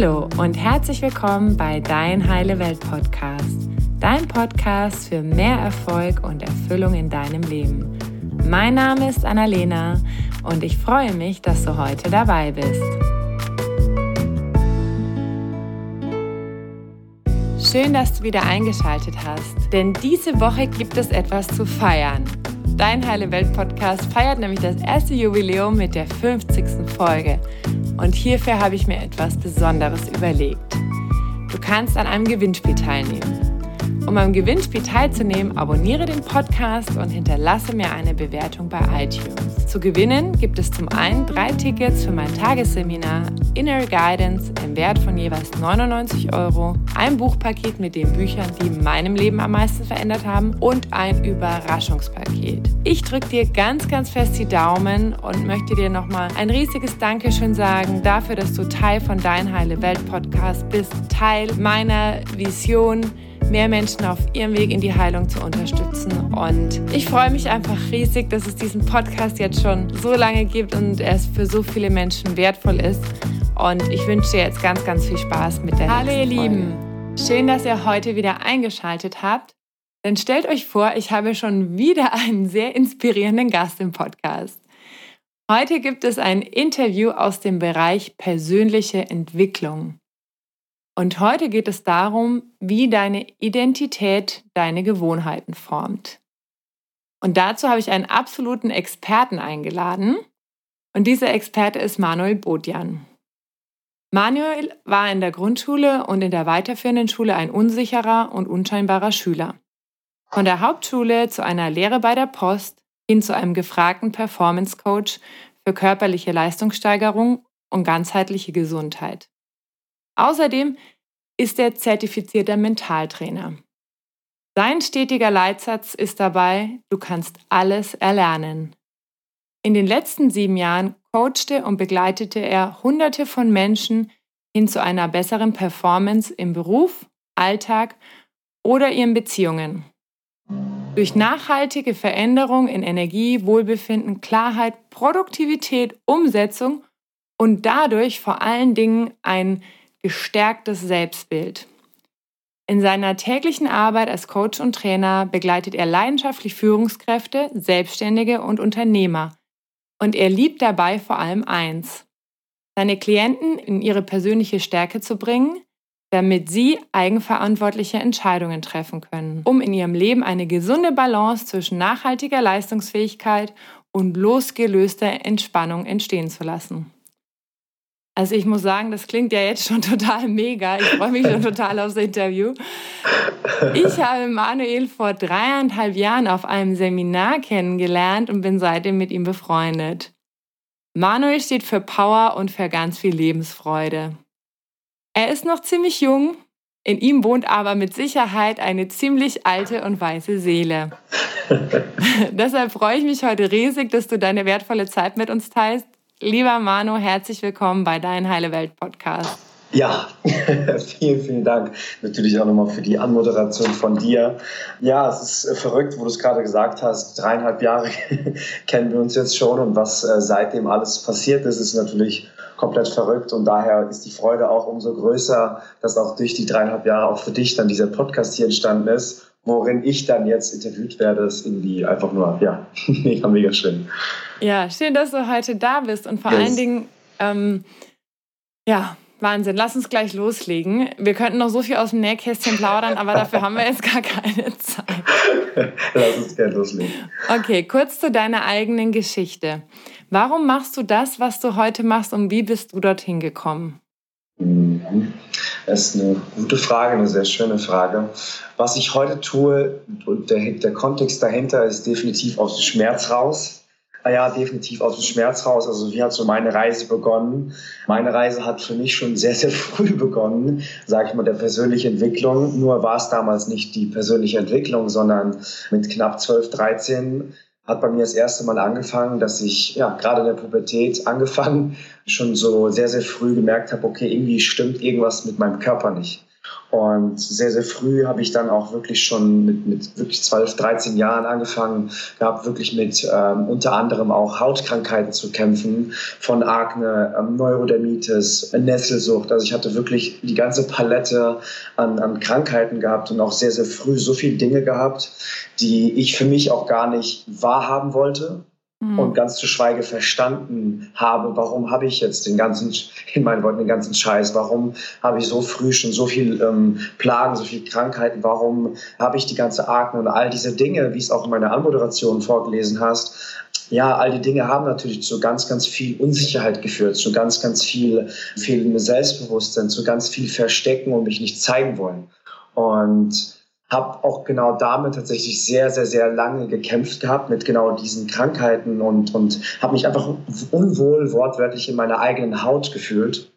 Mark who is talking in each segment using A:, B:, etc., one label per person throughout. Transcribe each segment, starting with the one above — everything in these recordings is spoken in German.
A: Hallo und herzlich willkommen bei Dein Heile Welt Podcast, dein Podcast für mehr Erfolg und Erfüllung in deinem Leben. Mein Name ist Annalena und ich freue mich, dass du heute dabei bist. Schön, dass du wieder eingeschaltet hast, denn diese Woche gibt es etwas zu feiern. Dein Heile Welt Podcast feiert nämlich das erste Jubiläum mit der 50. Folge. Und hierfür habe ich mir etwas Besonderes überlegt. Du kannst an einem Gewinnspiel teilnehmen. Um am Gewinnspiel teilzunehmen, abonniere den Podcast und hinterlasse mir eine Bewertung bei iTunes. Zu gewinnen gibt es zum einen drei Tickets für mein Tagesseminar Inner Guidance im Wert von jeweils 99 Euro, ein Buchpaket mit den Büchern, die meinem Leben am meisten verändert haben und ein Überraschungspaket. Ich drücke dir ganz, ganz fest die Daumen und möchte dir nochmal ein riesiges Dankeschön sagen dafür, dass du Teil von Dein Heile Welt Podcast bist, Teil meiner Vision mehr Menschen auf ihrem Weg in die Heilung zu unterstützen. Und ich freue mich einfach riesig, dass es diesen Podcast jetzt schon so lange gibt und er für so viele Menschen wertvoll ist. Und ich wünsche dir jetzt ganz, ganz viel Spaß mit der Hallo ihr Lieben, schön, dass ihr heute wieder eingeschaltet habt. Denn stellt euch vor, ich habe schon wieder einen sehr inspirierenden Gast im Podcast. Heute gibt es ein Interview aus dem Bereich persönliche Entwicklung. Und heute geht es darum, wie deine Identität deine Gewohnheiten formt. Und dazu habe ich einen absoluten Experten eingeladen. Und dieser Experte ist Manuel Bodjan. Manuel war in der Grundschule und in der weiterführenden Schule ein unsicherer und unscheinbarer Schüler. Von der Hauptschule zu einer Lehre bei der Post hin zu einem gefragten Performance Coach für körperliche Leistungssteigerung und ganzheitliche Gesundheit. Außerdem ist er zertifizierter Mentaltrainer. Sein stetiger Leitsatz ist dabei, du kannst alles erlernen. In den letzten sieben Jahren coachte und begleitete er Hunderte von Menschen hin zu einer besseren Performance im Beruf, Alltag oder ihren Beziehungen. Durch nachhaltige Veränderung in Energie, Wohlbefinden, Klarheit, Produktivität, Umsetzung und dadurch vor allen Dingen ein gestärktes Selbstbild. In seiner täglichen Arbeit als Coach und Trainer begleitet er leidenschaftlich Führungskräfte, Selbstständige und Unternehmer. Und er liebt dabei vor allem eins, seine Klienten in ihre persönliche Stärke zu bringen, damit sie eigenverantwortliche Entscheidungen treffen können, um in ihrem Leben eine gesunde Balance zwischen nachhaltiger Leistungsfähigkeit und losgelöster Entspannung entstehen zu lassen. Also ich muss sagen, das klingt ja jetzt schon total mega. Ich freue mich schon total aufs Interview. Ich habe Manuel vor dreieinhalb Jahren auf einem Seminar kennengelernt und bin seitdem mit ihm befreundet. Manuel steht für Power und für ganz viel Lebensfreude. Er ist noch ziemlich jung, in ihm wohnt aber mit Sicherheit eine ziemlich alte und weiße Seele. Deshalb freue ich mich heute riesig, dass du deine wertvolle Zeit mit uns teilst Lieber Manu, herzlich willkommen bei Dein Heile Welt Podcast.
B: Ja, vielen, vielen Dank natürlich auch nochmal für die Anmoderation von dir. Ja, es ist äh, verrückt, wo du es gerade gesagt hast. Dreieinhalb Jahre kennen wir uns jetzt schon und was äh, seitdem alles passiert ist, ist natürlich komplett verrückt und daher ist die Freude auch umso größer, dass auch durch die dreieinhalb Jahre auch für dich dann dieser Podcast hier entstanden ist worin ich dann jetzt interviewt werde, ist irgendwie einfach nur, ja, mega, mega schön.
A: Ja, schön, dass du heute da bist und vor yes. allen Dingen, ähm, ja, Wahnsinn. Lass uns gleich loslegen. Wir könnten noch so viel aus dem Nähkästchen plaudern, aber dafür haben wir jetzt gar keine Zeit.
B: Lass uns gerne loslegen.
A: Okay, kurz zu deiner eigenen Geschichte. Warum machst du das, was du heute machst und wie bist du dorthin gekommen?
B: Mhm. Das ist eine gute Frage, eine sehr schöne Frage. Was ich heute tue, und der, der Kontext dahinter ist definitiv aus dem Schmerz raus. Ah ja, definitiv aus dem Schmerz raus. Also wie hat so meine Reise begonnen? Meine Reise hat für mich schon sehr, sehr früh begonnen, sage ich mal, der persönlichen Entwicklung. Nur war es damals nicht die persönliche Entwicklung, sondern mit knapp 12, 13 hat bei mir das erste Mal angefangen, dass ich ja gerade in der Pubertät angefangen schon so sehr sehr früh gemerkt habe, okay, irgendwie stimmt irgendwas mit meinem Körper nicht. Und sehr, sehr früh habe ich dann auch wirklich schon mit, mit wirklich 12, 13 Jahren angefangen gehabt, wirklich mit ähm, unter anderem auch Hautkrankheiten zu kämpfen, von Akne, ähm, Neurodermitis, Nesselsucht. Also ich hatte wirklich die ganze Palette an, an Krankheiten gehabt und auch sehr, sehr früh so viele Dinge gehabt, die ich für mich auch gar nicht wahrhaben wollte mhm. und ganz zu Schweige verstanden habe, warum habe ich jetzt den ganzen, in meinen Worten, den ganzen Scheiß, warum habe ich so früh schon so viel ähm, Plagen, so viele Krankheiten, warum habe ich die ganze Akne und all diese Dinge, wie es auch in meiner Anmoderation vorgelesen hast, ja, all die Dinge haben natürlich zu ganz, ganz viel Unsicherheit geführt, zu ganz, ganz viel fehlendem Selbstbewusstsein, zu ganz viel Verstecken und mich nicht zeigen wollen. Und habe auch genau damit tatsächlich sehr, sehr, sehr lange gekämpft gehabt mit genau diesen Krankheiten und, und habe mich einfach unwohl wortwörtlich in meiner eigenen Haut gefühlt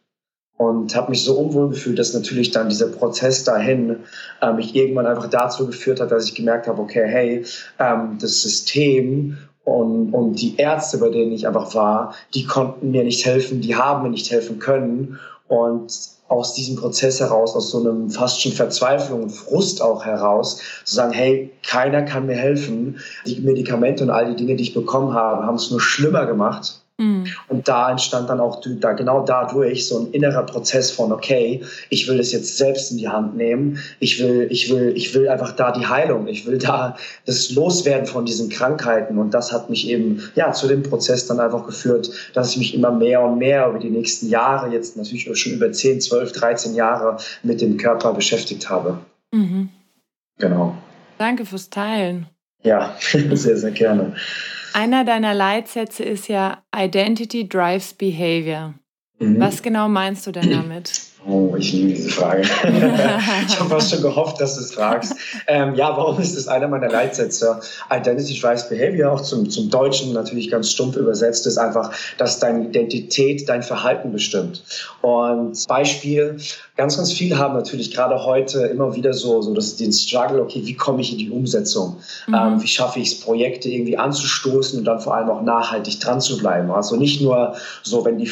B: und habe mich so unwohl gefühlt, dass natürlich dann dieser Prozess dahin äh, mich irgendwann einfach dazu geführt hat, dass ich gemerkt habe, okay, hey, ähm, das System und, und die Ärzte, bei denen ich einfach war, die konnten mir nicht helfen, die haben mir nicht helfen können und aus diesem Prozess heraus, aus so einem fast schon Verzweiflung und Frust auch heraus, zu sagen, hey, keiner kann mir helfen. Die Medikamente und all die Dinge, die ich bekommen habe, haben es nur schlimmer gemacht. Mhm. Und da entstand dann auch da, genau dadurch so ein innerer Prozess von, okay, ich will das jetzt selbst in die Hand nehmen. Ich will, ich will, ich will einfach da die Heilung. Ich will da das Loswerden von diesen Krankheiten. Und das hat mich eben, ja, zu dem Prozess dann einfach geführt, dass ich mich immer mehr und mehr über die nächsten Jahre, jetzt natürlich schon über 10, 12, 13 Jahre mit dem Körper beschäftigt habe. Mhm. Genau.
A: Danke fürs Teilen.
B: Ja, sehr, sehr gerne.
A: Einer deiner Leitsätze ist ja Identity drives Behavior. Mhm. Was genau meinst du denn damit?
B: Oh, ich liebe diese Frage. ich habe fast schon gehofft, dass du es fragst. Ähm, ja, warum ist das einer meiner Leitsätze? Identity drives Behavior, auch zum, zum Deutschen natürlich ganz stumpf übersetzt, ist einfach, dass deine Identität dein Verhalten bestimmt. Und Beispiel, ganz, ganz viele haben natürlich gerade heute immer wieder so, so das, den Struggle, okay, wie komme ich in die Umsetzung? Mhm. Ähm, wie schaffe ich es, Projekte irgendwie anzustoßen und dann vor allem auch nachhaltig dran zu bleiben? Also nicht nur so, wenn die,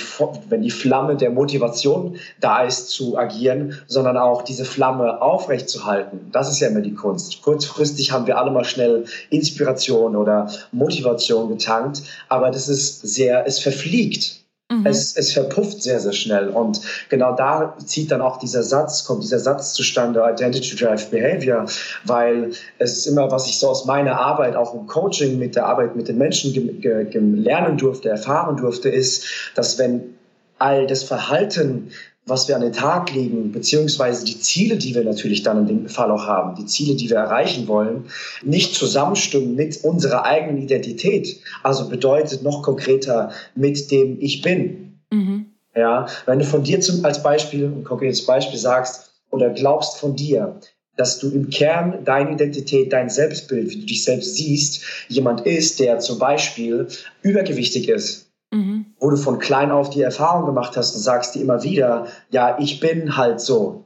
B: wenn die Flamme der Motivation da ist, zu agieren, sondern auch diese Flamme aufrechtzuhalten. Das ist ja immer die Kunst. Kurzfristig haben wir alle mal schnell Inspiration oder Motivation getankt, aber das ist sehr, es verfliegt. Mhm. Es, es verpufft sehr, sehr schnell. Und genau da zieht dann auch dieser Satz, kommt dieser Satz zustande, Identity Drive Behavior, weil es ist immer, was ich so aus meiner Arbeit, auch im Coaching mit der Arbeit mit den Menschen lernen durfte, erfahren durfte, ist, dass wenn all das Verhalten was wir an den Tag legen, beziehungsweise die Ziele, die wir natürlich dann in dem Fall auch haben, die Ziele, die wir erreichen wollen, nicht zusammenstimmen mit unserer eigenen Identität. Also bedeutet noch konkreter mit dem Ich bin. Mhm. Ja, wenn du von dir zum, als Beispiel, ein konkretes Beispiel sagst oder glaubst von dir, dass du im Kern deine Identität, dein Selbstbild, wie du dich selbst siehst, jemand ist, der zum Beispiel übergewichtig ist, Mhm. Wo du von klein auf die Erfahrung gemacht hast und sagst dir immer wieder, ja, ich bin halt so.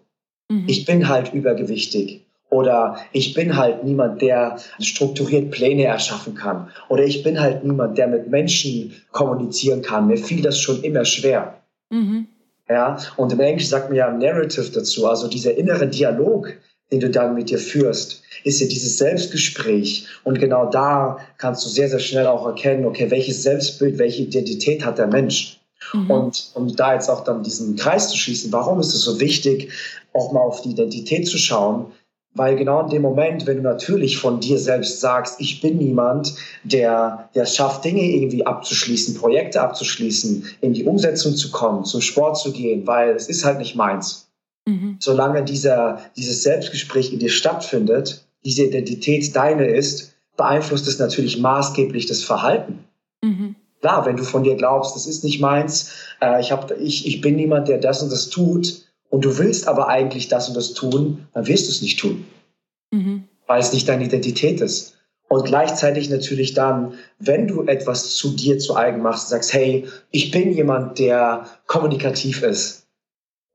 B: Mhm. Ich bin halt übergewichtig. Oder ich bin halt niemand, der strukturiert Pläne erschaffen kann. Oder ich bin halt niemand, der mit Menschen kommunizieren kann. Mir fiel das schon immer schwer. Mhm. Ja, und im Englischen sagt man ja Narrative dazu, also dieser innere Dialog, den du dann mit dir führst, ist ja dieses Selbstgespräch. Und genau da kannst du sehr, sehr schnell auch erkennen, okay, welches Selbstbild, welche Identität hat der Mensch. Mhm. Und um da jetzt auch dann diesen Kreis zu schließen, warum ist es so wichtig, auch mal auf die Identität zu schauen? Weil genau in dem Moment, wenn du natürlich von dir selbst sagst, ich bin niemand, der, der es schafft, Dinge irgendwie abzuschließen, Projekte abzuschließen, in die Umsetzung zu kommen, zum Sport zu gehen, weil es ist halt nicht meins Mhm. Solange dieser, dieses Selbstgespräch in dir stattfindet, diese Identität deine ist, beeinflusst es natürlich maßgeblich das Verhalten. Mhm. Klar, wenn du von dir glaubst, das ist nicht meins, äh, ich, hab, ich, ich bin niemand, der das und das tut, und du willst aber eigentlich das und das tun, dann wirst du es nicht tun. Mhm. Weil es nicht deine Identität ist. Und gleichzeitig natürlich dann, wenn du etwas zu dir zu eigen machst, sagst, hey, ich bin jemand, der kommunikativ ist,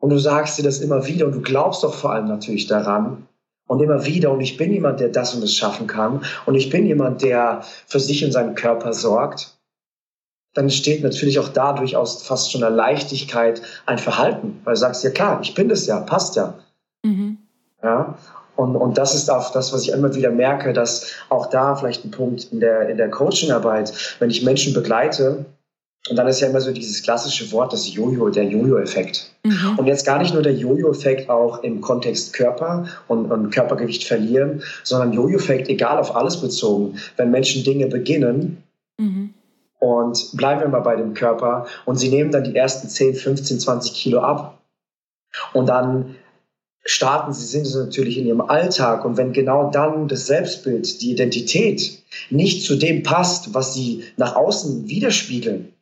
B: und du sagst dir das immer wieder und du glaubst doch vor allem natürlich daran. Und immer wieder, und ich bin jemand, der das und das schaffen kann. Und ich bin jemand, der für sich und seinen Körper sorgt. Dann entsteht natürlich auch dadurch aus fast schon einer Leichtigkeit ein Verhalten. Weil du sagst, ja klar, ich bin das ja, passt ja. Mhm. Ja? Und, und das ist auch das, was ich immer wieder merke, dass auch da vielleicht ein Punkt in der, in der Coachingarbeit, wenn ich Menschen begleite, und dann ist ja immer so dieses klassische Wort, das Jojo, der Jojo-Effekt. Mhm. Und jetzt gar nicht nur der Jojo-Effekt auch im Kontext Körper und, und Körpergewicht verlieren, sondern Jojo-Effekt, egal auf alles bezogen. Wenn Menschen Dinge beginnen mhm. und bleiben wir mal bei dem Körper und sie nehmen dann die ersten 10, 15, 20 Kilo ab und dann starten sie, sind sie natürlich in ihrem Alltag und wenn genau dann das Selbstbild, die Identität nicht zu dem passt, was sie nach außen widerspiegeln,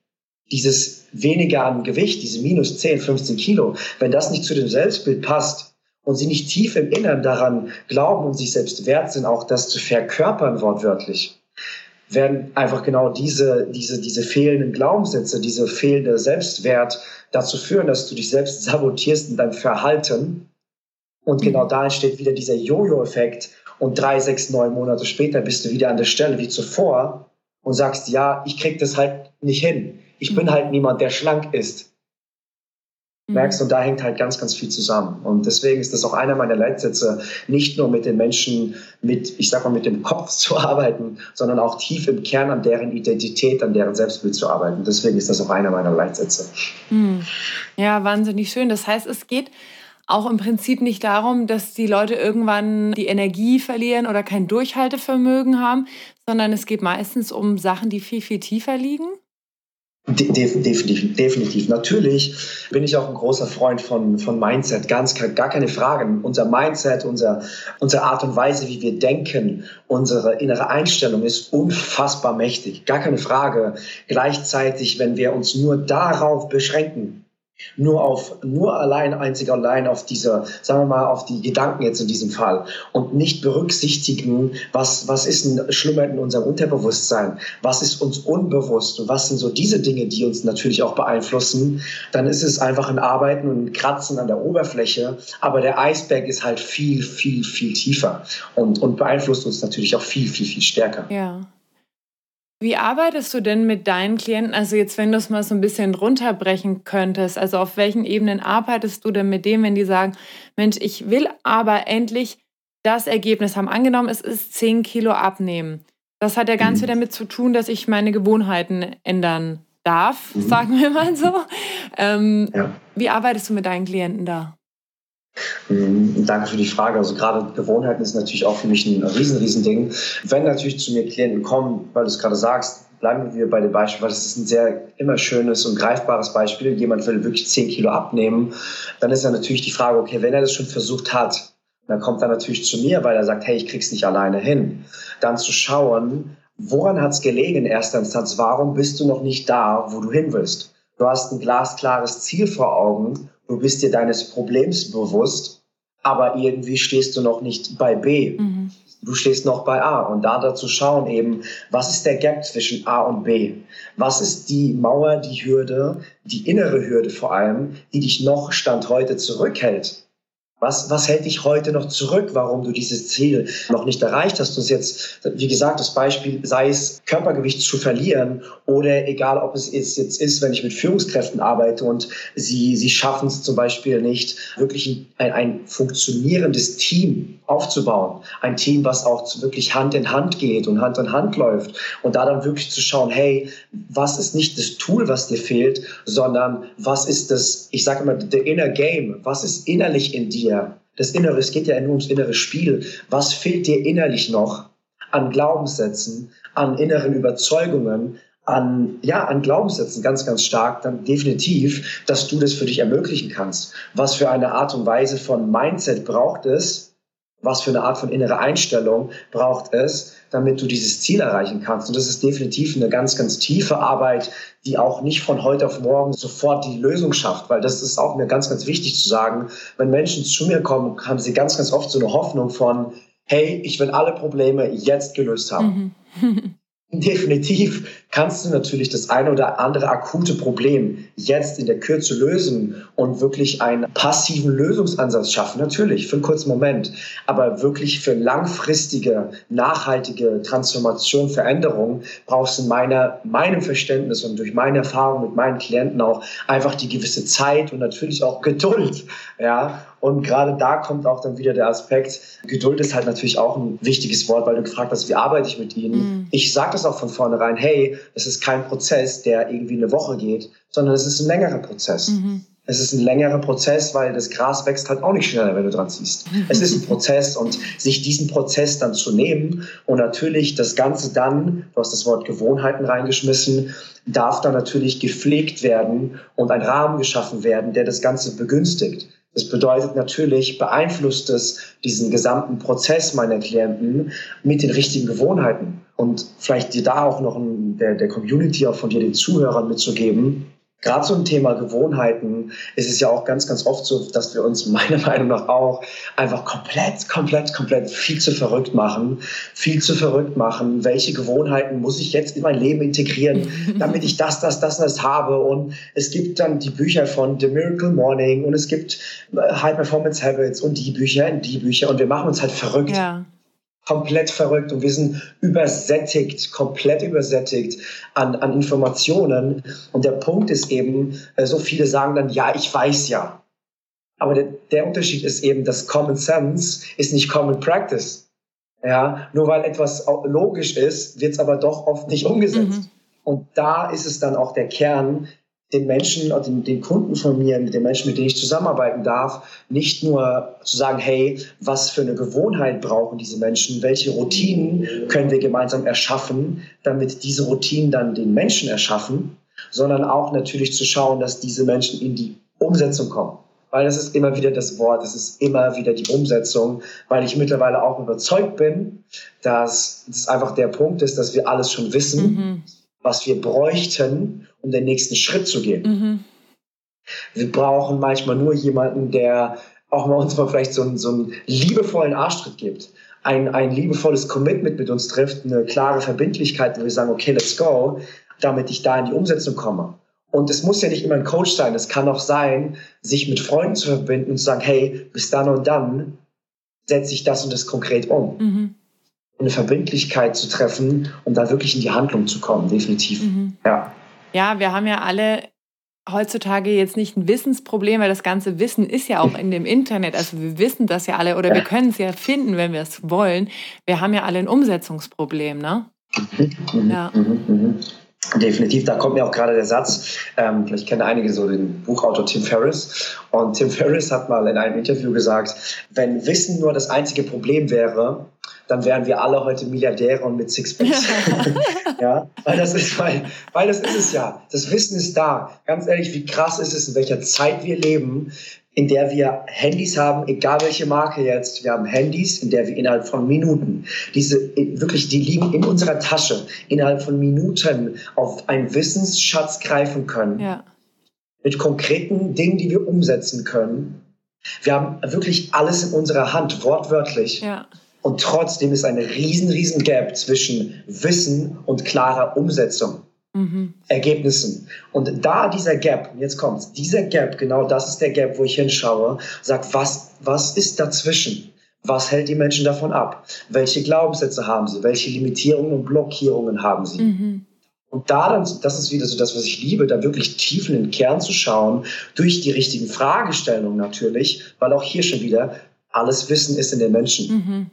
B: dieses weniger an Gewicht, diese minus 10, 15 Kilo, wenn das nicht zu dem Selbstbild passt und sie nicht tief im Innern daran glauben und sich selbst wert sind, auch das zu verkörpern wortwörtlich, werden einfach genau diese, diese, diese fehlenden Glaubenssätze, diese fehlende Selbstwert dazu führen, dass du dich selbst sabotierst in deinem Verhalten. Und genau da entsteht wieder dieser Jojo-Effekt. Und drei, sechs, neun Monate später bist du wieder an der Stelle wie zuvor und sagst, ja, ich krieg das halt nicht hin ich bin halt niemand, der schlank ist. Mhm. Merkst, und da hängt halt ganz, ganz viel zusammen. Und deswegen ist das auch einer meiner Leitsätze, nicht nur mit den Menschen mit, ich sag mal, mit dem Kopf zu arbeiten, sondern auch tief im Kern an deren Identität, an deren Selbstbild zu arbeiten. Deswegen ist das auch einer meiner Leitsätze.
A: Mhm. Ja, wahnsinnig schön. Das heißt, es geht auch im Prinzip nicht darum, dass die Leute irgendwann die Energie verlieren oder kein Durchhaltevermögen haben, sondern es geht meistens um Sachen, die viel, viel tiefer liegen.
B: De definitiv, definitiv. Natürlich bin ich auch ein großer Freund von, von Mindset, ganz gar keine Frage. Unser Mindset, unser, unsere Art und Weise, wie wir denken, unsere innere Einstellung ist unfassbar mächtig, gar keine Frage. Gleichzeitig, wenn wir uns nur darauf beschränken, nur auf, nur allein, einzig allein auf diese, sagen wir mal, auf die Gedanken jetzt in diesem Fall und nicht berücksichtigen, was, was ist denn schlummert in unserem Unterbewusstsein? Was ist uns unbewusst? Und was sind so diese Dinge, die uns natürlich auch beeinflussen? Dann ist es einfach ein Arbeiten und ein Kratzen an der Oberfläche. Aber der Eisberg ist halt viel, viel, viel tiefer und, und beeinflusst uns natürlich auch viel, viel, viel stärker.
A: Ja. Wie arbeitest du denn mit deinen Klienten? Also jetzt, wenn du es mal so ein bisschen runterbrechen könntest, also auf welchen Ebenen arbeitest du denn mit dem, wenn die sagen, Mensch, ich will aber endlich das Ergebnis haben. Angenommen, es ist 10 Kilo abnehmen. Das hat ja ganz mhm. viel damit zu tun, dass ich meine Gewohnheiten ändern darf, mhm. sagen wir mal so. Ähm, ja. Wie arbeitest du mit deinen Klienten da?
B: Mhm, danke für die Frage. Also gerade Gewohnheiten ist natürlich auch für mich ein riesen, riesen Ding. Wenn natürlich zu mir Klienten kommen, weil du es gerade sagst, bleiben wir bei dem Beispiel, weil das ist ein sehr immer schönes und greifbares Beispiel. Jemand will wirklich 10 Kilo abnehmen, dann ist ja natürlich die Frage, okay, wenn er das schon versucht hat, dann kommt er natürlich zu mir, weil er sagt, hey, ich krieg's nicht alleine hin. Dann zu schauen, woran hat's gelegen in erster Instanz? Warum bist du noch nicht da, wo du hin willst? Du hast ein glasklares Ziel vor Augen du bist dir deines Problems bewusst, aber irgendwie stehst du noch nicht bei B. Mhm. Du stehst noch bei A und da dazu schauen eben, was ist der Gap zwischen A und B? Was ist die Mauer, die Hürde, die innere Hürde vor allem, die dich noch Stand heute zurückhält? Was, was hält dich heute noch zurück, warum du dieses Ziel noch nicht erreicht hast? Und jetzt, wie gesagt, das Beispiel, sei es Körpergewicht zu verlieren oder egal, ob es jetzt ist, wenn ich mit Führungskräften arbeite und sie, sie schaffen es zum Beispiel nicht, wirklich ein, ein funktionierendes Team aufzubauen. Ein Team, was auch wirklich Hand in Hand geht und Hand in Hand läuft. Und da dann wirklich zu schauen, hey, was ist nicht das Tool, was dir fehlt, sondern was ist das, ich sage immer, the inner game, was ist innerlich in dir? Dir? Das Innere, es geht ja nur ums innere Spiel. Was fehlt dir innerlich noch an Glaubenssätzen, an inneren Überzeugungen, an, ja, an Glaubenssätzen ganz, ganz stark, dann definitiv, dass du das für dich ermöglichen kannst. Was für eine Art und Weise von Mindset braucht es, was für eine Art von innere Einstellung braucht es, damit du dieses Ziel erreichen kannst. Und das ist definitiv eine ganz, ganz tiefe Arbeit, die auch nicht von heute auf morgen sofort die Lösung schafft, weil das ist auch mir ganz, ganz wichtig zu sagen. Wenn Menschen zu mir kommen, haben sie ganz, ganz oft so eine Hoffnung von, hey, ich will alle Probleme jetzt gelöst haben. Mhm. Definitiv kannst du natürlich das eine oder andere akute Problem jetzt in der Kürze lösen und wirklich einen passiven Lösungsansatz schaffen. Natürlich, für einen kurzen Moment, aber wirklich für langfristige, nachhaltige Transformation, Veränderung brauchst du in meiner, meinem Verständnis und durch meine Erfahrung mit meinen Klienten auch einfach die gewisse Zeit und natürlich auch Geduld. Ja, und gerade da kommt auch dann wieder der Aspekt, Geduld ist halt natürlich auch ein wichtiges Wort, weil du gefragt hast, wie arbeite ich mit ihnen? Mhm. Ich sage das auch von vornherein, hey, es ist kein Prozess, der irgendwie eine Woche geht, sondern es ist ein längerer Prozess. Mhm. Es ist ein längerer Prozess, weil das Gras wächst halt auch nicht schneller, wenn du dran ziehst. Es ist ein Prozess und sich diesen Prozess dann zu nehmen und natürlich das Ganze dann, du hast das Wort Gewohnheiten reingeschmissen, darf dann natürlich gepflegt werden und ein Rahmen geschaffen werden, der das Ganze begünstigt. Das bedeutet natürlich, beeinflusst es diesen gesamten Prozess meiner Klienten mit den richtigen Gewohnheiten. Und vielleicht dir da auch noch der, der Community, auch von dir, den Zuhörern mitzugeben, Gerade zum Thema Gewohnheiten ist es ja auch ganz, ganz oft so, dass wir uns meiner Meinung nach auch einfach komplett, komplett, komplett viel zu verrückt machen. Viel zu verrückt machen. Welche Gewohnheiten muss ich jetzt in mein Leben integrieren, damit ich das, das, das, das habe? Und es gibt dann die Bücher von The Miracle Morning und es gibt äh, High Performance Habits und die Bücher und die Bücher und wir machen uns halt verrückt. Ja komplett verrückt und wir sind übersättigt, komplett übersättigt an, an Informationen. Und der Punkt ist eben, äh, so viele sagen dann, ja, ich weiß ja. Aber der, der Unterschied ist eben, dass Common Sense ist nicht Common Practice. Ja, nur weil etwas logisch ist, wird es aber doch oft nicht umgesetzt. Mhm. Und da ist es dann auch der Kern, den Menschen, den, den Kunden von mir, mit den Menschen, mit denen ich zusammenarbeiten darf, nicht nur zu sagen, hey, was für eine Gewohnheit brauchen diese Menschen, welche Routinen können wir gemeinsam erschaffen, damit diese Routinen dann den Menschen erschaffen, sondern auch natürlich zu schauen, dass diese Menschen in die Umsetzung kommen. Weil das ist immer wieder das Wort, es ist immer wieder die Umsetzung, weil ich mittlerweile auch überzeugt bin, dass es einfach der Punkt ist, dass wir alles schon wissen. Mhm was wir bräuchten, um den nächsten Schritt zu gehen. Mhm. Wir brauchen manchmal nur jemanden, der auch mal uns mal vielleicht so einen, so einen liebevollen Arschtritt gibt. Ein, ein liebevolles Commitment mit uns trifft, eine klare Verbindlichkeit, wo wir sagen, okay, let's go, damit ich da in die Umsetzung komme. Und es muss ja nicht immer ein Coach sein. Es kann auch sein, sich mit Freunden zu verbinden und zu sagen, hey, bis dann und dann setze ich das und das konkret um. Mhm eine Verbindlichkeit zu treffen, um da wirklich in die Handlung zu kommen, definitiv. Mhm. Ja.
A: ja, wir haben ja alle heutzutage jetzt nicht ein Wissensproblem, weil das ganze Wissen ist ja auch in dem Internet. Also wir wissen das ja alle oder ja. wir können es ja finden, wenn wir es wollen. Wir haben ja alle ein Umsetzungsproblem, ne?
B: Mhm. mhm ja. Mhm. Mhm. Definitiv, da kommt mir auch gerade der Satz, ähm, vielleicht kennen einige so den Buchautor Tim Ferriss. Und Tim Ferriss hat mal in einem Interview gesagt, wenn Wissen nur das einzige Problem wäre, dann wären wir alle heute Milliardäre und mit Sixpacks. ja, weil das ist, weil, weil das ist es ja. Das Wissen ist da. Ganz ehrlich, wie krass ist es, in welcher Zeit wir leben, in der wir Handys haben, egal welche Marke jetzt. Wir haben Handys, in der wir innerhalb von Minuten, diese wirklich, die liegen in unserer Tasche, innerhalb von Minuten auf einen Wissensschatz greifen können. Ja. Mit konkreten Dingen, die wir umsetzen können. Wir haben wirklich alles in unserer Hand, wortwörtlich. Ja. Und trotzdem ist eine riesen, riesen Gap zwischen Wissen und klarer Umsetzung. Mhm. Ergebnissen. Und da dieser Gap, jetzt kommt's, dieser Gap, genau das ist der Gap, wo ich hinschaue, sagt, was, was ist dazwischen? Was hält die Menschen davon ab? Welche Glaubenssätze haben sie? Welche Limitierungen und Blockierungen haben sie? Mhm. Und da dann, das ist wieder so das, was ich liebe, da wirklich tief in den Kern zu schauen, durch die richtigen Fragestellungen natürlich, weil auch hier schon wieder alles Wissen ist in den Menschen. Mhm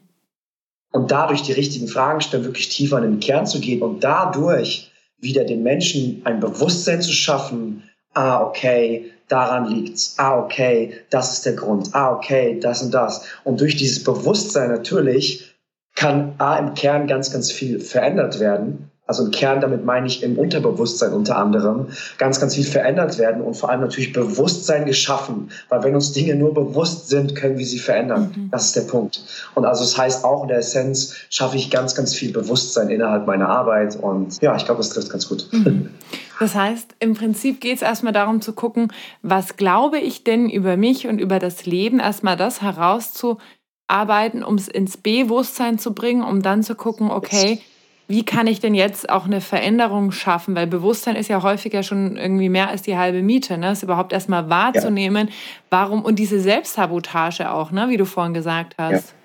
B: und dadurch die richtigen Fragen stellen, wirklich tiefer in den Kern zu gehen und dadurch wieder den Menschen ein Bewusstsein zu schaffen, ah, okay, daran liegt's. Ah, okay, das ist der Grund. Ah, okay, das und das. Und durch dieses Bewusstsein natürlich kann A im Kern ganz, ganz viel verändert werden also im Kern, damit meine ich im Unterbewusstsein unter anderem, ganz, ganz viel verändert werden und vor allem natürlich Bewusstsein geschaffen. Weil wenn uns Dinge nur bewusst sind, können wir sie verändern. Mhm. Das ist der Punkt. Und also das heißt auch in der Essenz schaffe ich ganz, ganz viel Bewusstsein innerhalb meiner Arbeit. Und ja, ich glaube, das trifft ganz gut. Mhm.
A: Das heißt, im Prinzip geht es erstmal darum zu gucken, was glaube ich denn über mich und über das Leben, erstmal das herauszuarbeiten, um es ins Bewusstsein zu bringen, um dann zu gucken, okay, wie kann ich denn jetzt auch eine Veränderung schaffen? Weil Bewusstsein ist ja häufiger schon irgendwie mehr als die halbe Miete, ne? Es überhaupt erstmal wahrzunehmen, ja. warum und diese Selbstsabotage auch, ne? Wie du vorhin gesagt hast.
B: Ja.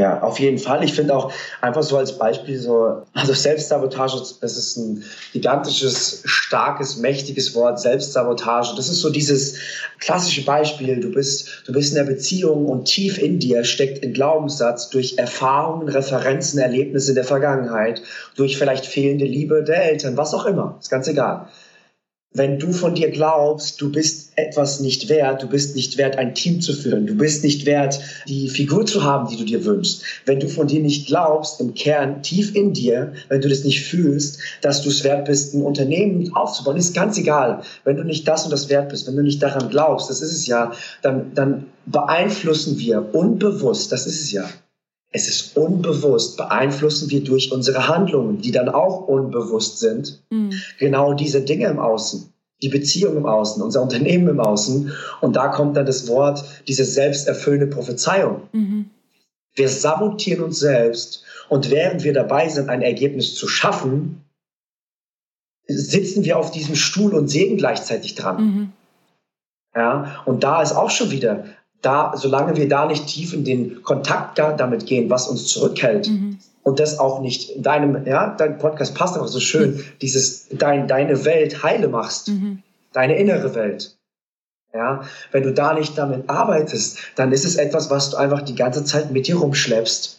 B: Ja, auf jeden Fall. Ich finde auch einfach so als Beispiel so, also Selbstsabotage, das ist ein gigantisches, starkes, mächtiges Wort, Selbstsabotage. Das ist so dieses klassische Beispiel. Du bist, du bist in der Beziehung und tief in dir steckt ein Glaubenssatz durch Erfahrungen, Referenzen, Erlebnisse der Vergangenheit, durch vielleicht fehlende Liebe der Eltern, was auch immer. Ist ganz egal wenn du von dir glaubst, du bist etwas nicht wert, du bist nicht wert, ein Team zu führen, du bist nicht wert, die Figur zu haben, die du dir wünschst, wenn du von dir nicht glaubst, im Kern, tief in dir, wenn du das nicht fühlst, dass du es wert bist, ein Unternehmen aufzubauen, ist ganz egal. Wenn du nicht das und das wert bist, wenn du nicht daran glaubst, das ist es ja, dann, dann beeinflussen wir unbewusst, das ist es ja, es ist unbewusst, beeinflussen wir durch unsere Handlungen, die dann auch unbewusst sind, mhm. genau diese Dinge im Außen, die Beziehung im Außen, unser Unternehmen im Außen. Und da kommt dann das Wort, diese selbsterfüllende Prophezeiung. Mhm. Wir sabotieren uns selbst und während wir dabei sind, ein Ergebnis zu schaffen, sitzen wir auf diesem Stuhl und sehen gleichzeitig dran. Mhm. Ja, und da ist auch schon wieder da, solange wir da nicht tief in den Kontakt damit gehen, was uns zurückhält, mhm. und das auch nicht in deinem, ja, dein Podcast passt auch so schön, mhm. dieses, dein, deine Welt heile machst, mhm. deine innere Welt. Ja, wenn du da nicht damit arbeitest, dann ist es etwas, was du einfach die ganze Zeit mit dir rumschleppst.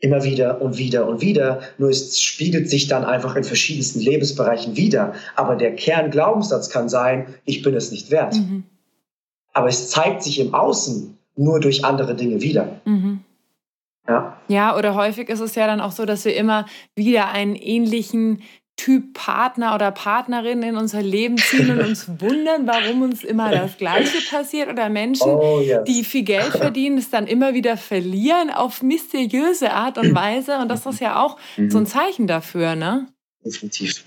B: Immer wieder und wieder und wieder. Nur es spiegelt sich dann einfach in verschiedensten Lebensbereichen wieder. Aber der Kernglaubenssatz kann sein, ich bin es nicht wert. Mhm aber es zeigt sich im Außen nur durch andere Dinge wieder. Mhm.
A: Ja. ja, oder häufig ist es ja dann auch so, dass wir immer wieder einen ähnlichen Typ Partner oder Partnerin in unser Leben ziehen und uns wundern, warum uns immer das Gleiche passiert oder Menschen, oh, yes. die viel Geld verdienen, es dann immer wieder verlieren auf mysteriöse Art und Weise. Und das ist ja auch mhm. so ein Zeichen dafür, ne?
B: Definitiv.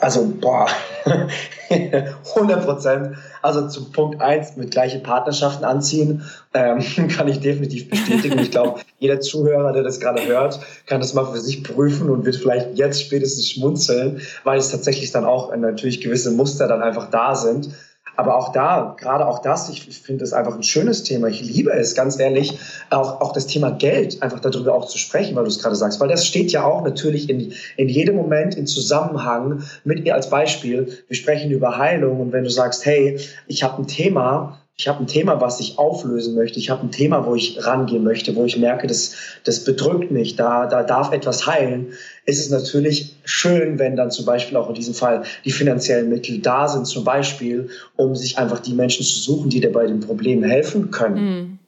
B: Also, boah, 100 Prozent. Also zu Punkt 1 mit gleiche Partnerschaften anziehen, ähm, kann ich definitiv bestätigen. Ich glaube, jeder Zuhörer, der das gerade hört, kann das mal für sich prüfen und wird vielleicht jetzt spätestens schmunzeln, weil es tatsächlich dann auch natürlich gewisse Muster dann einfach da sind. Aber auch da, gerade auch das, ich, ich finde es einfach ein schönes Thema. Ich liebe es, ganz ehrlich, auch, auch das Thema Geld, einfach darüber auch zu sprechen, weil du es gerade sagst. Weil das steht ja auch natürlich in, in jedem Moment in Zusammenhang mit ihr als Beispiel. Wir sprechen über Heilung und wenn du sagst, hey, ich habe ein Thema, ich habe ein Thema, was ich auflösen möchte. Ich habe ein Thema, wo ich rangehen möchte, wo ich merke, das, das bedrückt mich, da, da darf etwas heilen. Ist es natürlich schön, wenn dann zum Beispiel auch in diesem Fall die finanziellen Mittel da sind, zum Beispiel, um sich einfach die Menschen zu suchen, die dir bei dem Problem helfen können. Mhm.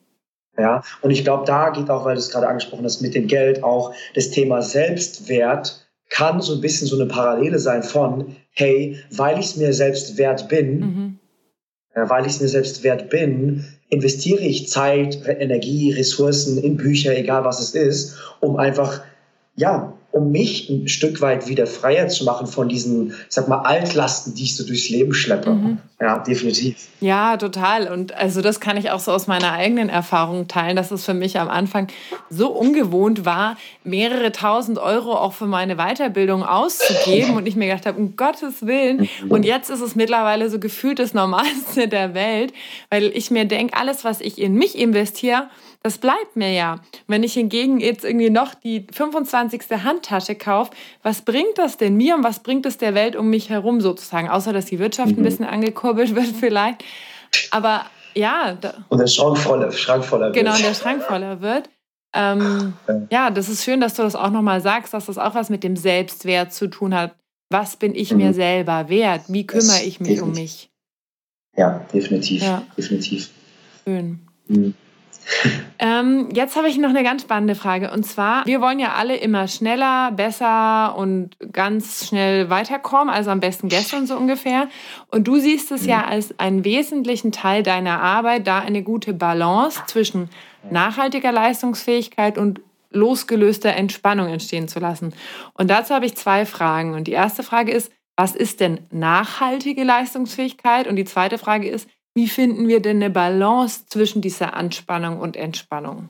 B: Ja, und ich glaube, da geht auch, weil du es gerade angesprochen hast, mit dem Geld auch das Thema Selbstwert kann so ein bisschen so eine Parallele sein von, hey, weil ich es mir selbst wert bin, mhm weil ich es mir selbst wert bin, investiere ich Zeit, Energie, Ressourcen in Bücher, egal was es ist, um einfach, ja, um mich ein Stück weit wieder freier zu machen von diesen, ich sag mal, Altlasten, die ich so durchs Leben schleppe. Mhm. Ja, definitiv.
A: Ja, total. Und also das kann ich auch so aus meiner eigenen Erfahrung teilen, dass es für mich am Anfang so ungewohnt war, mehrere tausend Euro auch für meine Weiterbildung auszugeben und ich mir gedacht habe, um Gottes Willen. Und jetzt ist es mittlerweile so gefühlt das Normalste der Welt, weil ich mir denke, alles, was ich in mich investiere, das bleibt mir ja. Wenn ich hingegen jetzt irgendwie noch die 25. Handtasche kaufe, was bringt das denn mir und was bringt es der Welt um mich herum sozusagen? Außer, dass die Wirtschaft mhm. ein bisschen angekurbelt wird vielleicht. Aber ja.
B: und der Schrank voller, Schrank voller
A: wird. Genau, und der Schrank voller wird. Ähm, ja, das ist schön, dass du das auch nochmal sagst, dass das auch was mit dem Selbstwert zu tun hat. Was bin ich mhm. mir selber wert? Wie kümmere ich mich definitiv. um mich?
B: Ja, definitiv. Ja. Definitiv.
A: Schön. Mhm. Ähm, jetzt habe ich noch eine ganz spannende Frage. Und zwar, wir wollen ja alle immer schneller, besser und ganz schnell weiterkommen, also am besten gestern so ungefähr. Und du siehst es ja mhm. als einen wesentlichen Teil deiner Arbeit, da eine gute Balance zwischen nachhaltiger Leistungsfähigkeit und losgelöster Entspannung entstehen zu lassen. Und dazu habe ich zwei Fragen. Und die erste Frage ist, was ist denn nachhaltige Leistungsfähigkeit? Und die zweite Frage ist, wie finden wir denn eine Balance zwischen dieser Anspannung und Entspannung?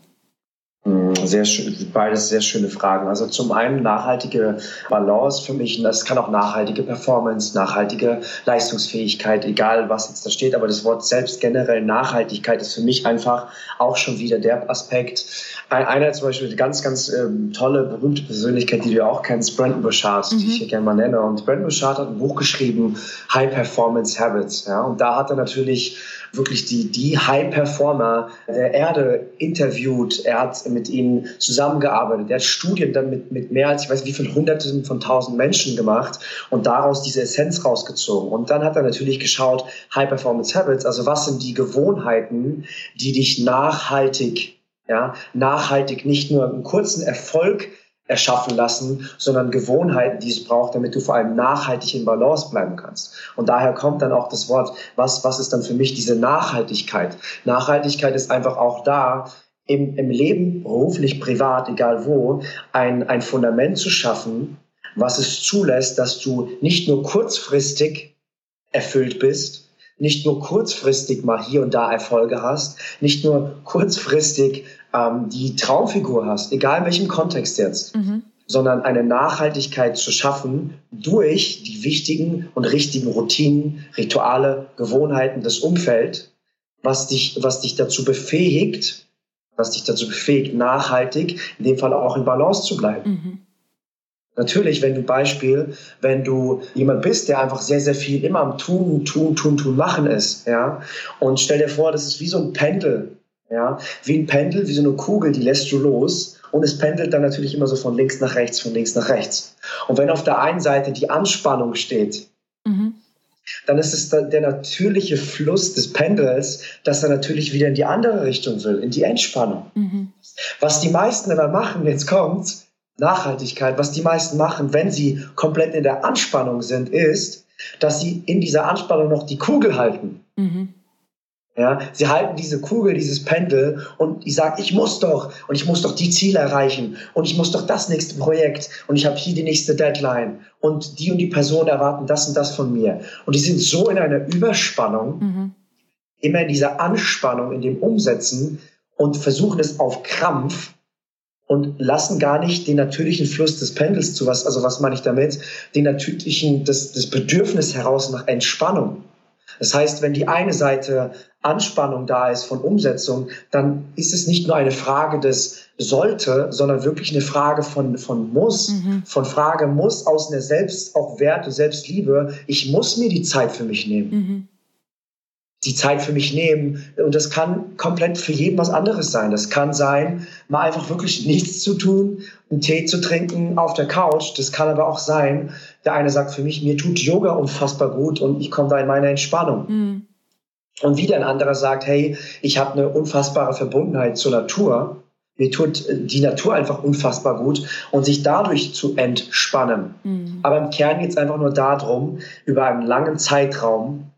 B: Sehr schön, beides sehr schöne Fragen. Also zum einen nachhaltige Balance für mich, das kann auch nachhaltige Performance, nachhaltige Leistungsfähigkeit, egal was jetzt da steht, aber das Wort selbst generell Nachhaltigkeit ist für mich einfach auch schon wieder der Aspekt. Einer zum Beispiel, eine ganz, ganz ähm, tolle, berühmte Persönlichkeit, die du ja auch kennst, Brandon Bouchard, mhm. die ich hier gerne mal nenne. Und Brandon Bouchard hat ein Buch geschrieben, High Performance Habits. Ja? Und da hat er natürlich wirklich die, die High-Performer der Erde interviewt. Er hat mit ihnen zusammengearbeitet. Er hat Studien dann mit, mit mehr als, ich weiß wie viel Hunderten von tausend Menschen gemacht und daraus diese Essenz rausgezogen. Und dann hat er natürlich geschaut, High-Performance Habits, also was sind die Gewohnheiten, die dich nachhaltig ja, nachhaltig nicht nur einen kurzen Erfolg erschaffen lassen, sondern Gewohnheiten, die es braucht, damit du vor allem nachhaltig in Balance bleiben kannst. Und daher kommt dann auch das Wort, was, was ist dann für mich diese Nachhaltigkeit? Nachhaltigkeit ist einfach auch da, im, im Leben, beruflich, privat, egal wo, ein, ein Fundament zu schaffen, was es zulässt, dass du nicht nur kurzfristig erfüllt bist, nicht nur kurzfristig mal hier und da Erfolge hast, nicht nur kurzfristig ähm, die Traumfigur hast, egal in welchem Kontext jetzt, mhm. sondern eine Nachhaltigkeit zu schaffen durch die wichtigen und richtigen Routinen, Rituale, Gewohnheiten, das Umfeld, was dich, was dich dazu befähigt, was dich dazu befähigt, nachhaltig, in dem Fall auch in Balance zu bleiben. Mhm. Natürlich, wenn du Beispiel, wenn du jemand bist, der einfach sehr, sehr viel immer am Tun, Tun, Tun, Tun, Machen ist, ja, und stell dir vor, das ist wie so ein Pendel, ja, wie ein Pendel, wie so eine Kugel, die lässt du los und es pendelt dann natürlich immer so von links nach rechts, von links nach rechts. Und wenn auf der einen Seite die Anspannung steht, mhm. dann ist es der natürliche Fluss des Pendels, dass er natürlich wieder in die andere Richtung will, in die Entspannung. Mhm. Was die meisten aber machen, jetzt kommt Nachhaltigkeit, was die meisten machen, wenn sie komplett in der Anspannung sind, ist, dass sie in dieser Anspannung noch die Kugel halten. Mhm. Ja, sie halten diese Kugel, dieses Pendel und ich sage, ich muss doch und ich muss doch die Ziele erreichen und ich muss doch das nächste Projekt und ich habe hier die nächste Deadline und die und die Person erwarten das und das von mir. Und die sind so in einer Überspannung, mhm. immer in dieser Anspannung, in dem Umsetzen und versuchen es auf Krampf und lassen gar nicht den natürlichen Fluss des Pendels zu. Was, also was meine ich damit? Den natürlichen, das, das Bedürfnis heraus nach Entspannung. Das heißt, wenn die eine Seite Anspannung da ist von Umsetzung, dann ist es nicht nur eine Frage des sollte, sondern wirklich eine Frage von, von muss, mhm. von Frage muss aus einer Selbst, auch Wert und Selbstliebe. Ich muss mir die Zeit für mich nehmen. Mhm die Zeit für mich nehmen. Und das kann komplett für jeden was anderes sein. Das kann sein, mal einfach wirklich nichts zu tun, einen Tee zu trinken auf der Couch. Das kann aber auch sein, der eine sagt für mich, mir tut Yoga unfassbar gut und ich komme da in meine Entspannung. Mhm. Und wieder ein anderer sagt, hey, ich habe eine unfassbare Verbundenheit zur Natur. Mir tut die Natur einfach unfassbar gut und sich dadurch zu entspannen. Mhm. Aber im Kern geht es einfach nur darum, über einen langen Zeitraum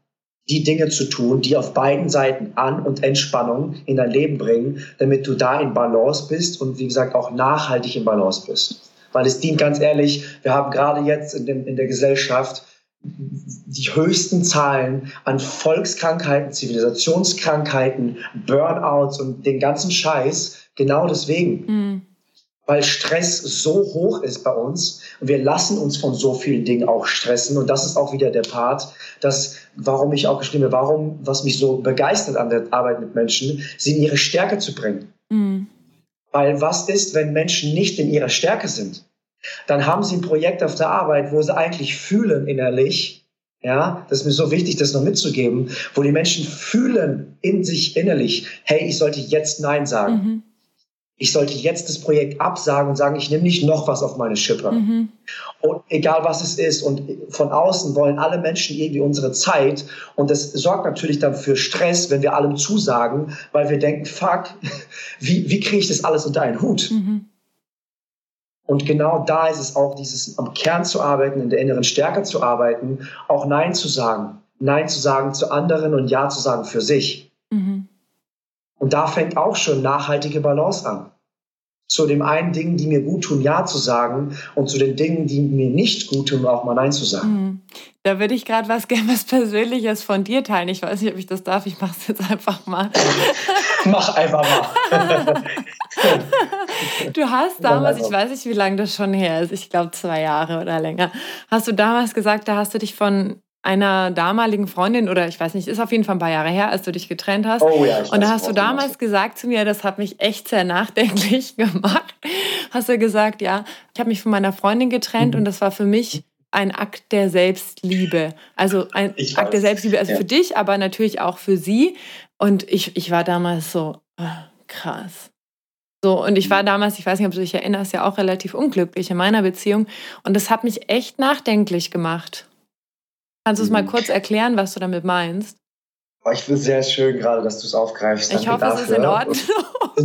B: die Dinge zu tun, die auf beiden Seiten An- und Entspannung in dein Leben bringen, damit du da in Balance bist und wie gesagt auch nachhaltig in Balance bist. Weil es dient ganz ehrlich, wir haben gerade jetzt in, dem, in der Gesellschaft die höchsten Zahlen an Volkskrankheiten, Zivilisationskrankheiten, Burnouts und den ganzen Scheiß genau deswegen. Mhm weil Stress so hoch ist bei uns und wir lassen uns von so vielen Dingen auch stressen und das ist auch wieder der Part, dass warum ich auch geschrieben habe, warum was mich so begeistert an der Arbeit mit Menschen, sie in ihre Stärke zu bringen. Mhm. Weil was ist, wenn Menschen nicht in ihrer Stärke sind? Dann haben sie ein Projekt auf der Arbeit, wo sie eigentlich fühlen innerlich, ja, das ist mir so wichtig, das noch mitzugeben, wo die Menschen fühlen in sich innerlich, hey, ich sollte jetzt Nein sagen. Mhm ich sollte jetzt das Projekt absagen und sagen, ich nehme nicht noch was auf meine Schippe. Mhm. Und egal was es ist. Und von außen wollen alle Menschen irgendwie unsere Zeit. Und das sorgt natürlich dann für Stress, wenn wir allem zusagen, weil wir denken, fuck, wie, wie kriege ich das alles unter einen Hut? Mhm. Und genau da ist es auch dieses am Kern zu arbeiten, in der inneren Stärke zu arbeiten, auch Nein zu sagen. Nein zu sagen zu anderen und Ja zu sagen für sich. Mhm. Und da fängt auch schon nachhaltige Balance an. Zu dem einen Ding, die mir gut tun, Ja zu sagen und zu den Dingen, die mir nicht gut tun, auch mal Nein zu sagen. Mhm.
A: Da würde ich gerade was gerne was Persönliches von dir teilen. Ich weiß nicht, ob ich das darf. Ich mache es jetzt einfach mal.
B: Mach einfach mal.
A: du hast damals, ich weiß nicht, wie lange das schon her ist, ich glaube zwei Jahre oder länger, hast du damals gesagt, da hast du dich von einer damaligen Freundin oder ich weiß nicht, ist auf jeden Fall ein paar Jahre her, als du dich getrennt hast.
B: Oh ja, ich
A: Und da hast du damals gesagt zu mir, das hat mich echt sehr nachdenklich gemacht. Hast du gesagt, ja, ich habe mich von meiner Freundin getrennt mhm. und das war für mich ein Akt der Selbstliebe. Also ein ich Akt weiß. der Selbstliebe, also ja. für dich, aber natürlich auch für sie. Und ich, ich war damals so, oh, krass. So, und ich war mhm. damals, ich weiß nicht, ob du dich erinnerst, ja auch relativ unglücklich in meiner Beziehung. Und das hat mich echt nachdenklich gemacht. Kannst du es mal mhm. kurz erklären, was du damit meinst?
B: Ich finde es sehr schön gerade, dass du es aufgreifst.
A: Ich hoffe, dafür. es ist in Ordnung.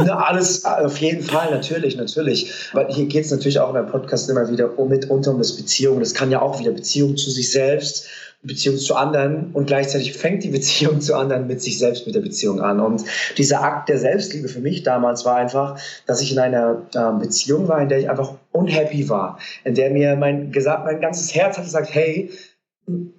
B: Alles, auf jeden Fall, natürlich, natürlich. Weil hier geht es natürlich auch in einem Podcast immer wieder um, mitunter um das Beziehung. Das kann ja auch wieder Beziehung zu sich selbst, Beziehung zu anderen und gleichzeitig fängt die Beziehung zu anderen mit sich selbst, mit der Beziehung an. Und dieser Akt der Selbstliebe für mich damals war einfach, dass ich in einer äh, Beziehung war, in der ich einfach unhappy war, in der mir mein, gesagt, mein ganzes Herz hat gesagt, hey,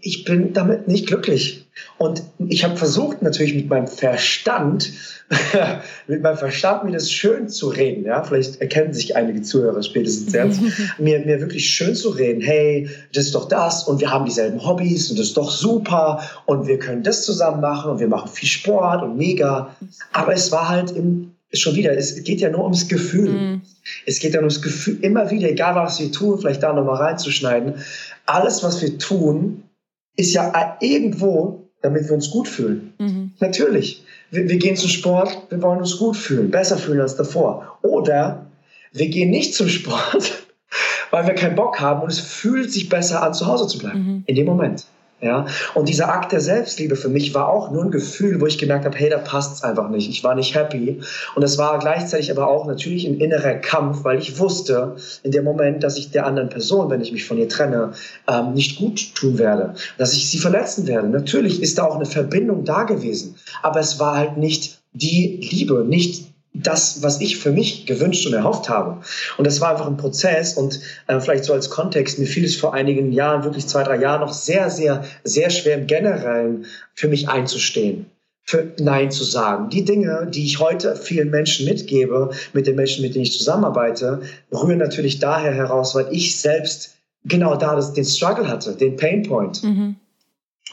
B: ich bin damit nicht glücklich. Und ich habe versucht natürlich mit meinem Verstand, mit meinem Verstand mir das schön zu reden. Ja, vielleicht erkennen sich einige Zuhörer spätestens jetzt, mir, mir wirklich schön zu reden. Hey, das ist doch das und wir haben dieselben Hobbys und das ist doch super und wir können das zusammen machen und wir machen viel Sport und mega. Aber es war halt im, schon wieder, es geht ja nur ums Gefühl. Mhm. Es geht ja ums Gefühl, immer wieder, egal was wir tun, vielleicht da nochmal reinzuschneiden alles, was wir tun, ist ja irgendwo, damit wir uns gut fühlen. Mhm. Natürlich. Wir, wir, gehen zum Sport, wir wollen uns gut fühlen, besser fühlen als davor. Oder wir gehen nicht zum Sport, weil wir keinen Bock haben und es fühlt sich besser an, zu Hause zu bleiben. Mhm. In dem Moment. Ja? Und dieser Akt der Selbstliebe für mich war auch nur ein Gefühl, wo ich gemerkt habe, hey, da passt es einfach nicht. Ich war nicht happy. Und es war gleichzeitig aber auch natürlich ein innerer Kampf, weil ich wusste in dem Moment, dass ich der anderen Person, wenn ich mich von ihr trenne, ähm, nicht gut tun werde, dass ich sie verletzen werde. Natürlich ist da auch eine Verbindung da gewesen, aber es war halt nicht die Liebe, nicht das, was ich für mich gewünscht und erhofft habe. Und das war einfach ein Prozess und äh, vielleicht so als Kontext, mir fiel es vor einigen Jahren, wirklich zwei, drei Jahren noch sehr, sehr, sehr schwer im Generellen für mich einzustehen für Nein zu sagen. Die Dinge, die ich heute vielen Menschen mitgebe, mit den Menschen, mit denen ich zusammenarbeite, rühren natürlich daher heraus, weil ich selbst genau da das, den Struggle hatte, den Painpoint. Mhm.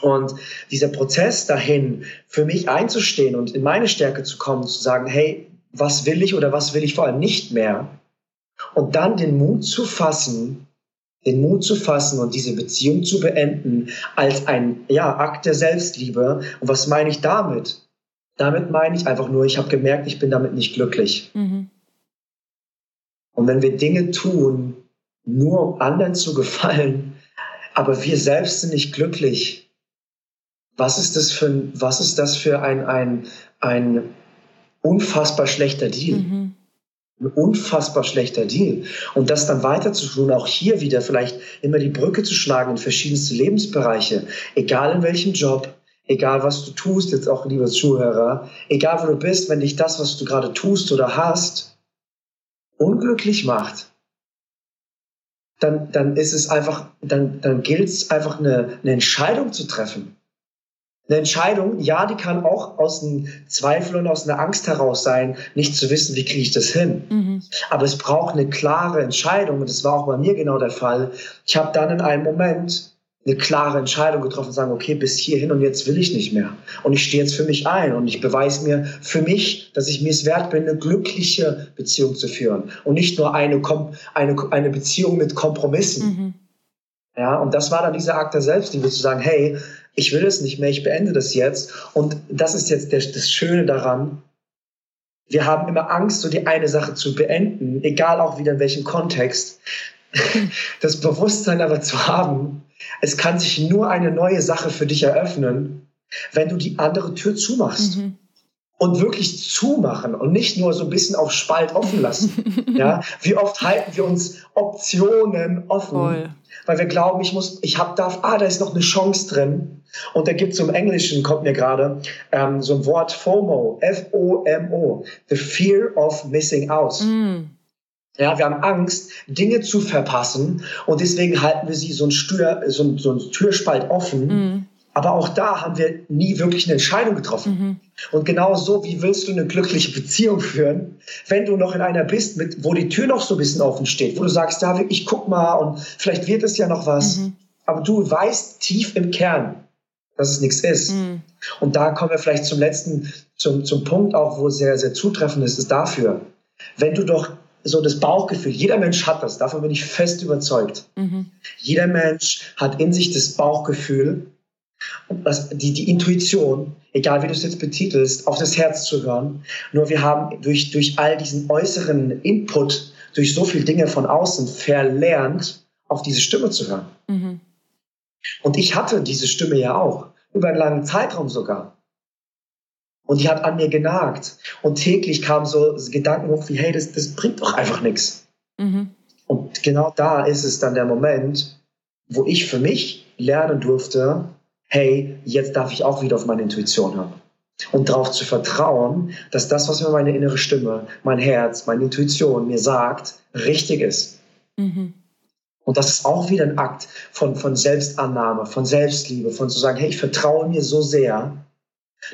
B: Und dieser Prozess dahin, für mich einzustehen und in meine Stärke zu kommen, zu sagen, hey, was will ich oder was will ich vor allem nicht mehr. Und dann den Mut zu fassen, den Mut zu fassen und diese Beziehung zu beenden als ein ja, Akt der Selbstliebe. Und was meine ich damit? Damit meine ich einfach nur, ich habe gemerkt, ich bin damit nicht glücklich. Mhm. Und wenn wir Dinge tun, nur um anderen zu gefallen, aber wir selbst sind nicht glücklich, was ist das für, was ist das für ein, ein, ein unfassbar schlechter Deal. Mhm. Ein unfassbar schlechter Deal. Und das dann weiter zu tun, auch hier wieder vielleicht immer die Brücke zu schlagen in verschiedenste Lebensbereiche, egal in welchem Job, egal was du tust, jetzt auch lieber Zuhörer, egal wo du bist, wenn dich das, was du gerade tust oder hast, unglücklich macht, dann, dann ist es einfach, dann, dann gilt es einfach eine, eine Entscheidung zu treffen. Eine Entscheidung, ja, die kann auch aus einem Zweifel und aus einer Angst heraus sein, nicht zu wissen, wie kriege ich das hin. Mhm. Aber es braucht eine klare Entscheidung und das war auch bei mir genau der Fall. Ich habe dann in einem Moment eine klare Entscheidung getroffen sagen, okay, bis hierhin und jetzt will ich nicht mehr. Und ich stehe jetzt für mich ein und ich beweise mir für mich, dass ich mir es wert bin, eine glückliche Beziehung zu führen und nicht nur eine, eine, eine Beziehung mit Kompromissen. Mhm. Ja, und das war dann dieser Akt der Selbstliebe, zu sagen, hey, ich will es nicht mehr, ich beende das jetzt. Und das ist jetzt der, das Schöne daran. Wir haben immer Angst, so die eine Sache zu beenden, egal auch wieder in welchem Kontext. Das Bewusstsein aber zu haben, es kann sich nur eine neue Sache für dich eröffnen, wenn du die andere Tür zumachst. Mhm und wirklich zumachen und nicht nur so ein bisschen auf Spalt offen lassen. ja, wie oft halten wir uns Optionen offen, Voll. weil wir glauben, ich muss, ich hab darf, ah, da ist noch eine Chance drin. Und da gibt es im Englischen kommt mir gerade ähm, so ein Wort FOMO, F-O-M-O, the fear of missing out. Mm. Ja, wir haben Angst, Dinge zu verpassen und deswegen halten wir sie so ein, Stür, so ein, so ein Türspalt offen. Mhm. Aber auch da haben wir nie wirklich eine Entscheidung getroffen. Mhm. Und genau so, wie willst du eine glückliche Beziehung führen, wenn du noch in einer bist, mit, wo die Tür noch so ein bisschen offen steht, wo du sagst, David, ich guck mal und vielleicht wird es ja noch was. Mhm. Aber du weißt tief im Kern, dass es nichts ist. Mhm. Und da kommen wir vielleicht zum letzten, zum, zum Punkt auch, wo es sehr, sehr zutreffend ist, ist dafür. Wenn du doch so das Bauchgefühl, jeder Mensch hat das, davon bin ich fest überzeugt. Mhm. Jeder Mensch hat in sich das Bauchgefühl, das, die, die Intuition, egal wie du es jetzt betitelst, auf das Herz zu hören. Nur wir haben durch, durch all diesen äußeren Input, durch so viele Dinge von außen verlernt, auf diese Stimme zu hören. Mhm. Und ich hatte diese Stimme ja auch, über einen langen Zeitraum sogar. Und die hat an mir genagt. Und täglich kamen so Gedanken hoch wie, hey, das, das bringt doch einfach nichts. Mhm. Und genau da ist es dann der Moment, wo ich für mich lernen durfte, hey, jetzt darf ich auch wieder auf meine Intuition hören. Und darauf zu vertrauen, dass das, was mir meine innere Stimme, mein Herz, meine Intuition mir sagt, richtig ist. Mhm. Und das ist auch wieder ein Akt von, von Selbstannahme, von Selbstliebe, von zu sagen, hey, ich vertraue mir so sehr,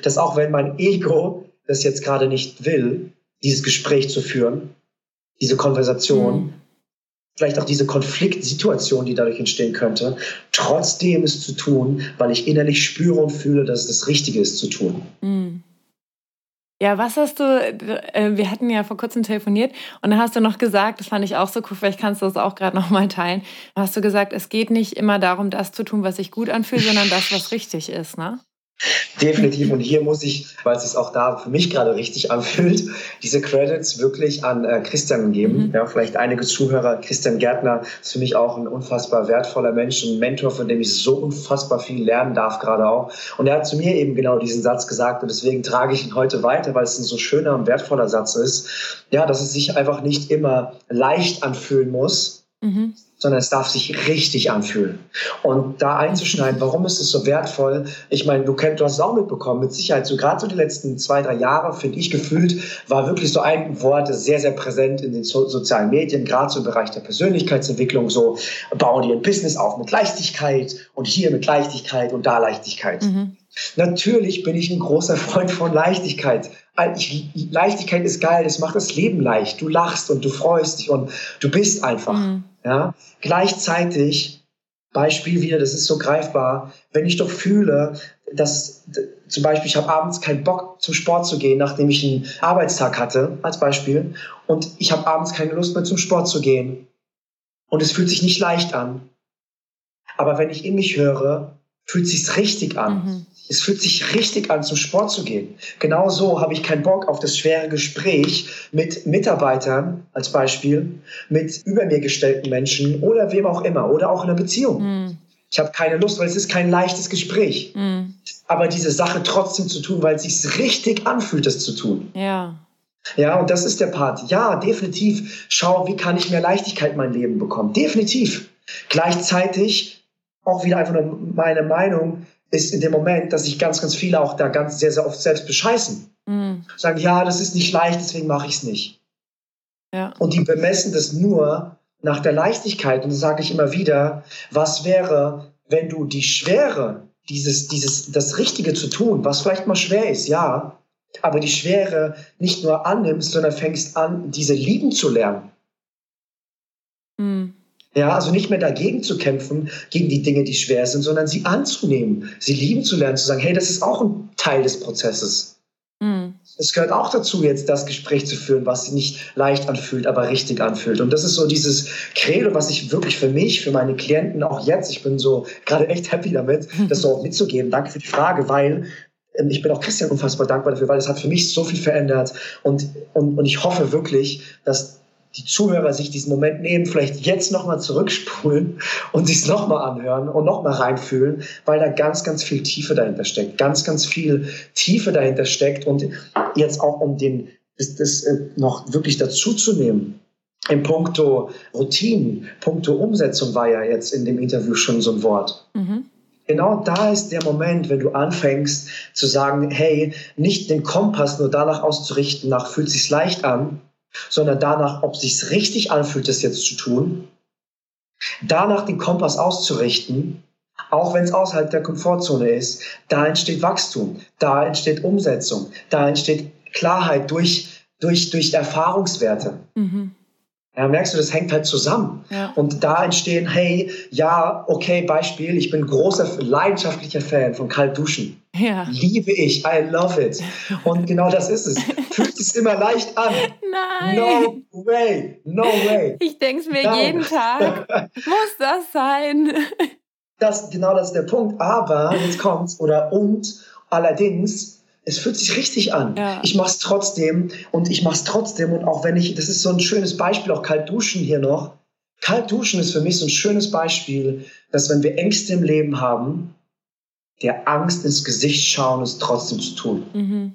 B: dass auch wenn mein Ego das jetzt gerade nicht will, dieses Gespräch zu führen, diese Konversation, mhm. Vielleicht auch diese Konfliktsituation, die dadurch entstehen könnte, trotzdem es zu tun, weil ich innerlich spüre und fühle, dass es das Richtige ist zu tun. Mhm.
A: Ja, was hast du, äh, wir hatten ja vor kurzem telefoniert und da hast du noch gesagt, das fand ich auch so cool, vielleicht kannst du das auch gerade nochmal teilen, hast du gesagt, es geht nicht immer darum, das zu tun, was sich gut anfühlt, sondern das, was richtig ist, ne?
B: Definitiv. Und hier muss ich, weil es sich auch da für mich gerade richtig anfühlt, diese Credits wirklich an äh, Christian geben. Mhm. Ja, vielleicht einige Zuhörer. Christian Gärtner ist für mich auch ein unfassbar wertvoller Mensch, ein Mentor, von dem ich so unfassbar viel lernen darf, gerade auch. Und er hat zu mir eben genau diesen Satz gesagt und deswegen trage ich ihn heute weiter, weil es ein so schöner und wertvoller Satz ist. Ja, dass es sich einfach nicht immer leicht anfühlen muss. Mhm sondern es darf sich richtig anfühlen. Und da einzuschneiden, warum ist es so wertvoll? Ich meine, du kennst, du hast es auch mitbekommen, mit Sicherheit, so gerade so die letzten zwei, drei Jahre, finde ich gefühlt, war wirklich so ein Wort sehr, sehr präsent in den so sozialen Medien, gerade so im Bereich der Persönlichkeitsentwicklung, so bauen die ein Business auf mit Leichtigkeit und hier mit Leichtigkeit und da Leichtigkeit. Mhm. Natürlich bin ich ein großer Freund von Leichtigkeit. Ich, Leichtigkeit ist geil, das macht das Leben leicht. Du lachst und du freust dich und du bist einfach. Mhm. Ja? Gleichzeitig, Beispiel wieder, das ist so greifbar, wenn ich doch fühle, dass zum Beispiel ich habe abends keinen Bock zum Sport zu gehen, nachdem ich einen Arbeitstag hatte, als Beispiel, und ich habe abends keine Lust mehr zum Sport zu gehen. Und es fühlt sich nicht leicht an. Aber wenn ich in mich höre, fühlt sich's richtig an. Mhm. Es fühlt sich richtig an, zum Sport zu gehen. Genauso habe ich keinen Bock auf das schwere Gespräch mit Mitarbeitern als Beispiel, mit über mir gestellten Menschen oder wem auch immer oder auch in einer Beziehung. Mm. Ich habe keine Lust, weil es ist kein leichtes Gespräch. Mm. Aber diese Sache trotzdem zu tun, weil es sich richtig anfühlt, das zu tun.
A: Ja.
B: Ja, und das ist der Part. Ja, definitiv. Schau, wie kann ich mehr Leichtigkeit in mein Leben bekommen? Definitiv. Gleichzeitig auch wieder einfach nur meine Meinung ist in dem Moment, dass sich ganz, ganz viele auch da ganz sehr, sehr oft selbst bescheißen. Mhm. Sagen, ja, das ist nicht leicht, deswegen mache ich es nicht. Ja. Und die bemessen das nur nach der Leichtigkeit. Und das sage ich immer wieder, was wäre, wenn du die Schwere, dieses, dieses, das Richtige zu tun, was vielleicht mal schwer ist, ja, aber die Schwere nicht nur annimmst, sondern fängst an, diese lieben zu lernen. Mhm. Ja, also nicht mehr dagegen zu kämpfen, gegen die Dinge, die schwer sind, sondern sie anzunehmen, sie lieben zu lernen, zu sagen, hey, das ist auch ein Teil des Prozesses. Mhm. Es gehört auch dazu, jetzt das Gespräch zu führen, was sich nicht leicht anfühlt, aber richtig anfühlt. Und das ist so dieses Credo, was ich wirklich für mich, für meine Klienten auch jetzt, ich bin so gerade echt happy damit, das so auch mitzugeben. Danke für die Frage, weil ähm, ich bin auch Christian unfassbar dankbar dafür, weil es hat für mich so viel verändert. Und, und, und ich hoffe wirklich, dass die Zuhörer sich diesen Moment nehmen, vielleicht jetzt nochmal zurückspulen und sich es nochmal anhören und nochmal reinfühlen, weil da ganz, ganz viel Tiefe dahinter steckt. Ganz, ganz viel Tiefe dahinter steckt und jetzt auch um den, das, das äh, noch wirklich dazu zu nehmen. In puncto Routinen, puncto Umsetzung war ja jetzt in dem Interview schon so ein Wort. Mhm. Genau da ist der Moment, wenn du anfängst zu sagen, hey, nicht den Kompass nur danach auszurichten, nach fühlt sich's leicht an, sondern danach, ob es sich richtig anfühlt, das jetzt zu tun, danach den Kompass auszurichten, auch wenn es außerhalb der Komfortzone ist, da entsteht Wachstum, da entsteht Umsetzung, da entsteht Klarheit durch, durch, durch Erfahrungswerte. Mhm. Ja, merkst du, das hängt halt zusammen. Ja. Und da entstehen, hey, ja, okay, Beispiel, ich bin großer, leidenschaftlicher Fan von Kaltduschen. Ja. Liebe ich, I love it. Und genau das ist es. Fühlt es immer leicht an.
A: Nein.
B: No way, no way.
A: Ich denke es mir Nein. jeden Tag. Muss das sein?
B: Das, genau das ist der Punkt. Aber, jetzt kommt's, oder und, allerdings, es fühlt sich richtig an. Ja. Ich mache es trotzdem und ich mache es trotzdem. Und auch wenn ich, das ist so ein schönes Beispiel, auch kalt duschen hier noch. Kalt duschen ist für mich so ein schönes Beispiel, dass wenn wir Ängste im Leben haben, der Angst ins Gesicht schauen, es trotzdem zu tun. Mhm.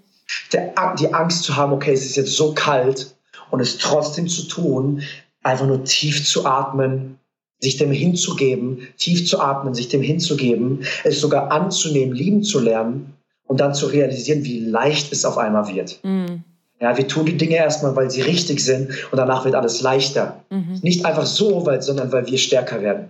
B: Der, die Angst zu haben, okay, es ist jetzt so kalt und es trotzdem zu tun, einfach nur tief zu atmen, sich dem hinzugeben, tief zu atmen, sich dem hinzugeben, es sogar anzunehmen, lieben zu lernen und dann zu realisieren, wie leicht es auf einmal wird. Mhm. Ja, wir tun die Dinge erstmal, weil sie richtig sind und danach wird alles leichter. Mhm. Nicht einfach so, weil, sondern weil wir stärker werden.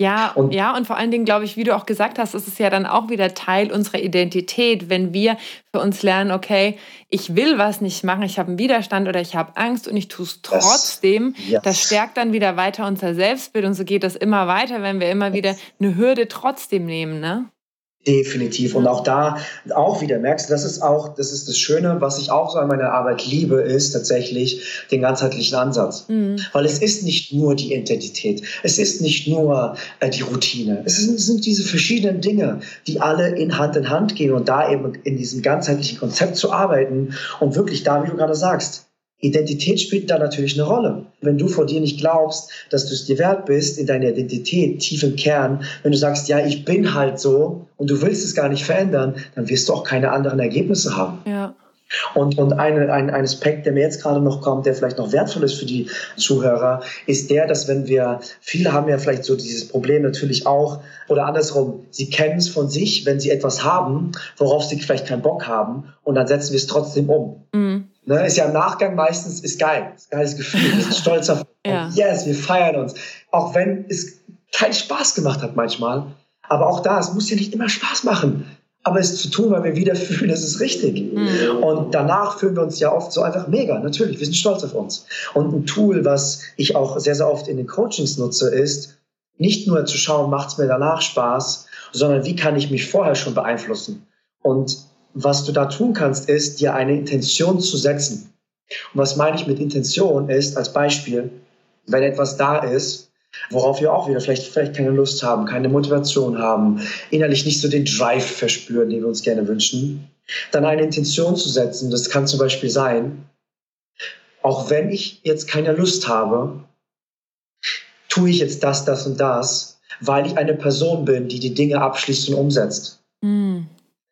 A: Ja, und, ja, und vor allen Dingen, glaube ich, wie du auch gesagt hast, ist es ja dann auch wieder Teil unserer Identität, wenn wir für uns lernen, okay, ich will was nicht machen, ich habe einen Widerstand oder ich habe Angst und ich tue es trotzdem. Das, yes. das stärkt dann wieder weiter unser Selbstbild und so geht das immer weiter, wenn wir immer wieder eine Hürde trotzdem nehmen, ne?
B: Definitiv. Und auch da, auch wieder, merkst du, das ist auch, das ist das Schöne, was ich auch so an meiner Arbeit liebe, ist tatsächlich den ganzheitlichen Ansatz. Mhm. Weil es ist nicht nur die Identität, es ist nicht nur äh, die Routine, es, ist, es sind diese verschiedenen Dinge, die alle in Hand in Hand gehen und da eben in diesem ganzheitlichen Konzept zu arbeiten und wirklich da, wie du gerade sagst, Identität spielt da natürlich eine Rolle. Wenn du vor dir nicht glaubst, dass du es dir wert bist, in deiner Identität, tief im Kern, wenn du sagst, ja, ich bin halt so und du willst es gar nicht verändern, dann wirst du auch keine anderen Ergebnisse haben.
A: Ja.
B: Und, und eine, ein, ein Aspekt, der mir jetzt gerade noch kommt, der vielleicht noch wertvoll ist für die Zuhörer, ist der, dass wenn wir, viele haben ja vielleicht so dieses Problem natürlich auch, oder andersrum, sie kennen es von sich, wenn sie etwas haben, worauf sie vielleicht keinen Bock haben, und dann setzen wir es trotzdem um. Mhm. Ne, ist ja im Nachgang meistens ist geil. Ist ein geiles Gefühl. Wir sind stolz auf. ja. Yes, wir feiern uns. Auch wenn es keinen Spaß gemacht hat manchmal. Aber auch da, es muss ja nicht immer Spaß machen. Aber es zu tun, weil wir wieder fühlen, es ist richtig. Mhm. Und danach fühlen wir uns ja oft so einfach mega. Natürlich, wir sind stolz auf uns. Und ein Tool, was ich auch sehr, sehr oft in den Coachings nutze, ist, nicht nur zu schauen, macht es mir danach Spaß, sondern wie kann ich mich vorher schon beeinflussen? Und was du da tun kannst, ist, dir eine Intention zu setzen. Und was meine ich mit Intention ist, als Beispiel, wenn etwas da ist, worauf wir auch wieder vielleicht, vielleicht keine Lust haben, keine Motivation haben, innerlich nicht so den Drive verspüren, den wir uns gerne wünschen, dann eine Intention zu setzen. Das kann zum Beispiel sein, auch wenn ich jetzt keine Lust habe, tue ich jetzt das, das und das, weil ich eine Person bin, die die Dinge abschließt und umsetzt. Mm.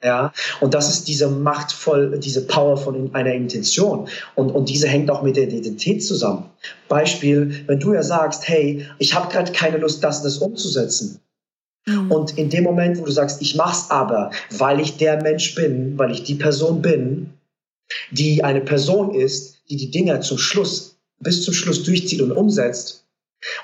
B: Ja, und das ist diese machtvoll, diese Power von einer Intention. Und, und diese hängt auch mit der Identität zusammen. Beispiel, wenn du ja sagst, hey, ich habe gerade keine Lust, das und das umzusetzen. Mhm. Und in dem Moment, wo du sagst, ich mach's aber, weil ich der Mensch bin, weil ich die Person bin, die eine Person ist, die die Dinge zum Schluss, bis zum Schluss durchzieht und umsetzt.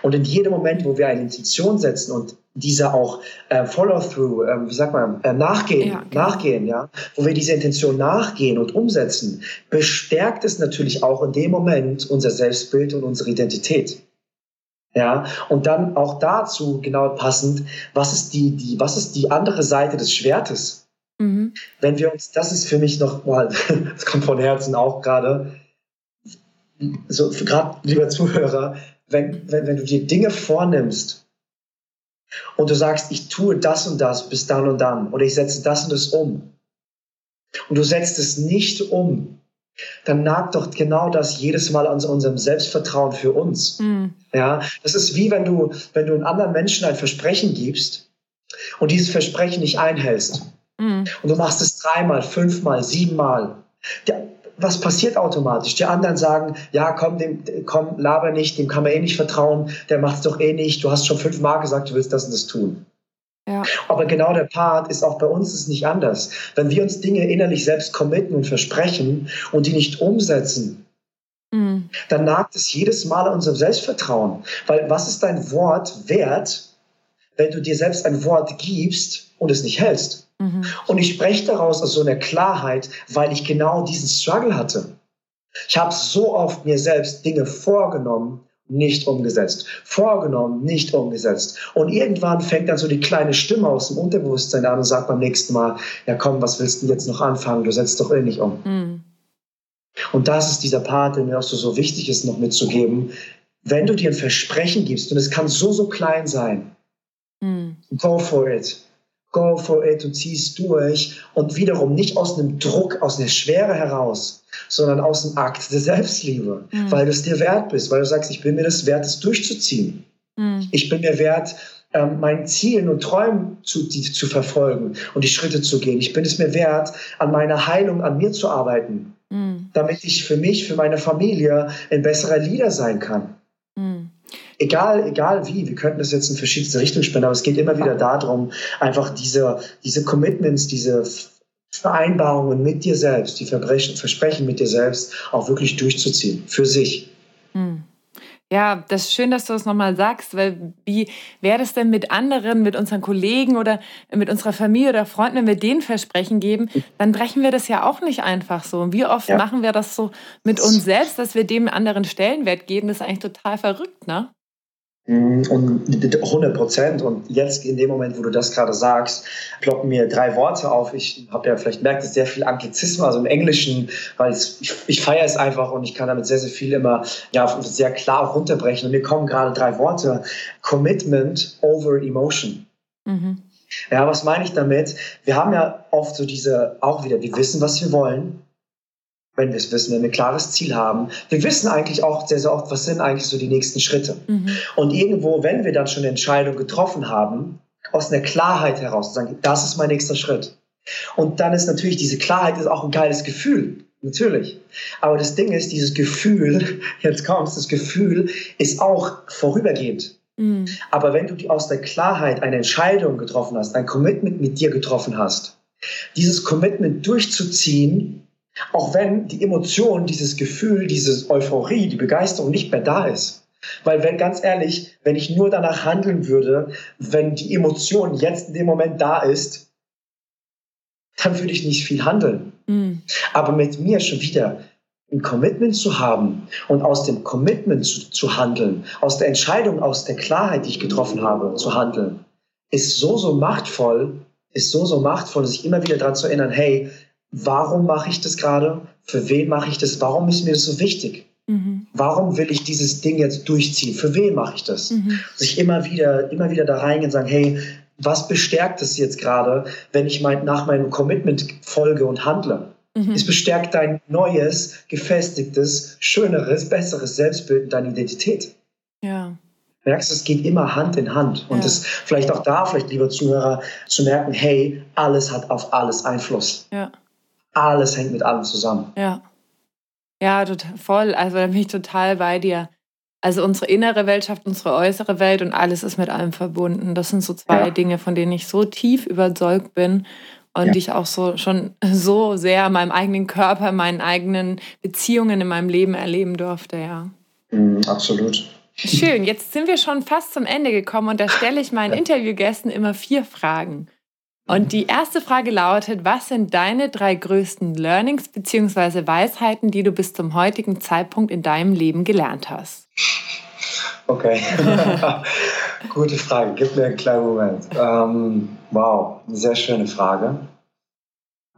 B: Und in jedem Moment, wo wir eine Intention setzen und dieser auch äh, Follow-through, äh, wie sagt man, äh, nachgehen, ja, genau. nachgehen, ja, wo wir diese Intention nachgehen und umsetzen, bestärkt es natürlich auch in dem Moment unser Selbstbild und unsere Identität. Ja, und dann auch dazu genau passend, was ist die, die, was ist die andere Seite des Schwertes? Mhm. Wenn wir uns, das ist für mich noch mal, das kommt von Herzen auch gerade, so gerade lieber Zuhörer, wenn, wenn, wenn du dir Dinge vornimmst, und du sagst, ich tue das und das bis dann und dann oder ich setze das und das um und du setzt es nicht um, dann nagt doch genau das jedes Mal an unserem Selbstvertrauen für uns. Mhm. Ja, das ist wie wenn du, wenn du einem anderen Menschen ein Versprechen gibst und dieses Versprechen nicht einhältst. Mhm. Und du machst es dreimal, fünfmal, siebenmal. Der, was passiert automatisch? Die anderen sagen, ja, komm, dem, komm, laber nicht, dem kann man eh nicht vertrauen, der macht es doch eh nicht, du hast schon fünfmal gesagt, du willst das und das tun. Ja. Aber genau der Part ist auch bei uns ist nicht anders. Wenn wir uns Dinge innerlich selbst committen und versprechen und die nicht umsetzen, Mhm. Dann nagt es jedes Mal an unserem Selbstvertrauen. Weil was ist dein Wort wert, wenn du dir selbst ein Wort gibst und es nicht hältst? Mhm. Und ich spreche daraus aus so einer Klarheit, weil ich genau diesen Struggle hatte. Ich habe so oft mir selbst Dinge vorgenommen, nicht umgesetzt. Vorgenommen, nicht umgesetzt. Und irgendwann fängt dann so die kleine Stimme aus dem Unterbewusstsein an und sagt beim nächsten Mal, ja komm, was willst du jetzt noch anfangen? Du setzt doch eh nicht um. Mhm. Und das ist dieser Part, der mir auch so, so wichtig ist, noch mitzugeben. Wenn du dir ein Versprechen gibst, und es kann so, so klein sein, mhm. go for it. Go for it und zieh es durch. Und wiederum nicht aus einem Druck, aus einer Schwere heraus, sondern aus dem Akt der Selbstliebe, mhm. weil du es dir wert bist, weil du sagst, ich bin mir das wert, es durchzuziehen. Mhm. Ich bin mir wert, ähm, meinen Zielen und Träumen zu, die, zu verfolgen und die Schritte zu gehen. Ich bin es mir wert, an meiner Heilung, an mir zu arbeiten, mhm. damit ich für mich, für meine Familie ein besserer Leader sein kann. Egal, egal wie, wir könnten das jetzt in verschiedenste Richtungen spinnen, aber es geht immer wieder darum, einfach diese, diese Commitments, diese Vereinbarungen mit dir selbst, die Versprechen mit dir selbst auch wirklich durchzuziehen, für sich. Hm.
A: Ja, das ist schön, dass du das nochmal sagst, weil wie wäre es denn mit anderen, mit unseren Kollegen oder mit unserer Familie oder Freunden, wenn wir denen Versprechen geben, dann brechen wir das ja auch nicht einfach so. Und wie oft ja. machen wir das so mit uns selbst, dass wir dem anderen Stellenwert geben? Das ist eigentlich total verrückt, ne?
B: Mhm, und 100 Prozent. Und jetzt in dem Moment, wo du das gerade sagst, ploppen mir drei Worte auf. Ich habe ja vielleicht merkt, es sehr viel Anglizismus, also im Englischen, weil es, ich, ich feiere es einfach und ich kann damit sehr, sehr viel immer ja, sehr klar runterbrechen. Und mir kommen gerade drei Worte. Commitment over Emotion. Mhm. Ja, was meine ich damit? Wir haben ja oft so diese, auch wieder, wir wissen, was wir wollen wenn wir es wissen, wenn wir ein klares Ziel haben. Wir wissen eigentlich auch sehr, sehr oft, was sind eigentlich so die nächsten Schritte. Mhm. Und irgendwo, wenn wir dann schon eine Entscheidung getroffen haben, aus einer Klarheit heraus sagen, das ist mein nächster Schritt. Und dann ist natürlich diese Klarheit ist auch ein geiles Gefühl. Natürlich. Aber das Ding ist, dieses Gefühl, jetzt kommst, das Gefühl ist auch vorübergehend. Mhm. Aber wenn du aus der Klarheit eine Entscheidung getroffen hast, ein Commitment mit dir getroffen hast, dieses Commitment durchzuziehen, auch wenn die Emotion, dieses Gefühl, diese Euphorie, die Begeisterung nicht mehr da ist. Weil wenn, ganz ehrlich, wenn ich nur danach handeln würde, wenn die Emotion jetzt in dem Moment da ist, dann würde ich nicht viel handeln. Mhm. Aber mit mir schon wieder ein Commitment zu haben und aus dem Commitment zu, zu handeln, aus der Entscheidung, aus der Klarheit, die ich getroffen habe, zu handeln, ist so, so machtvoll, ist so, so machtvoll, sich immer wieder daran zu erinnern, hey, warum mache ich das gerade? Für wen mache ich das? Warum ist mir das so wichtig? Mhm. Warum will ich dieses Ding jetzt durchziehen? Für wen mache ich das? Mhm. Sich immer wieder, immer wieder da reingehen und sagen, hey, was bestärkt es jetzt gerade, wenn ich mein, nach meinem Commitment folge und handle? Mhm. Es bestärkt dein neues, gefestigtes, schöneres, besseres Selbstbild, deine Identität. Ja. Merkst du, es geht immer Hand in Hand. Und ja. das vielleicht auch da, vielleicht lieber Zuhörer, zu merken, hey, alles hat auf alles Einfluss. Ja alles hängt mit allem zusammen.
A: Ja. Ja, total, voll. Also da bin ich total bei dir. Also unsere innere Welt schafft unsere äußere Welt und alles ist mit allem verbunden. Das sind so zwei ja. Dinge, von denen ich so tief überzeugt bin und ja. die ich auch so schon so sehr in meinem eigenen Körper, meinen eigenen Beziehungen in meinem Leben erleben durfte, ja.
B: Mm, absolut.
A: Schön, jetzt sind wir schon fast zum Ende gekommen und da stelle ich meinen Interviewgästen immer vier Fragen. Und die erste Frage lautet, was sind deine drei größten Learnings bzw. Weisheiten, die du bis zum heutigen Zeitpunkt in deinem Leben gelernt hast?
B: Okay, gute Frage. Gib mir einen kleinen Moment. Ähm, wow, eine sehr schöne Frage.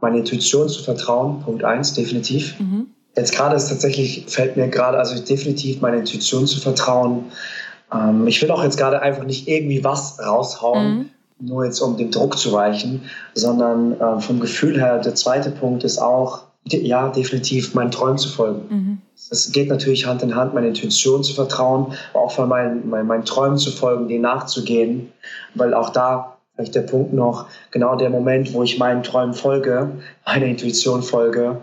B: Meine Intuition zu vertrauen, Punkt eins, definitiv. Mhm. Jetzt gerade ist tatsächlich, fällt mir gerade, also definitiv meine Intuition zu vertrauen. Ähm, ich will auch jetzt gerade einfach nicht irgendwie was raushauen. Mhm nur jetzt um dem Druck zu weichen, sondern äh, vom Gefühl her, der zweite Punkt ist auch, ja, definitiv meinen Träumen zu folgen. Mhm. Es geht natürlich Hand in Hand, meiner Intuition zu vertrauen, aber auch von meinen, meinen, meinen Träumen zu folgen, denen nachzugehen, weil auch da vielleicht der Punkt noch, genau der Moment, wo ich meinen Träumen folge, meiner Intuition folge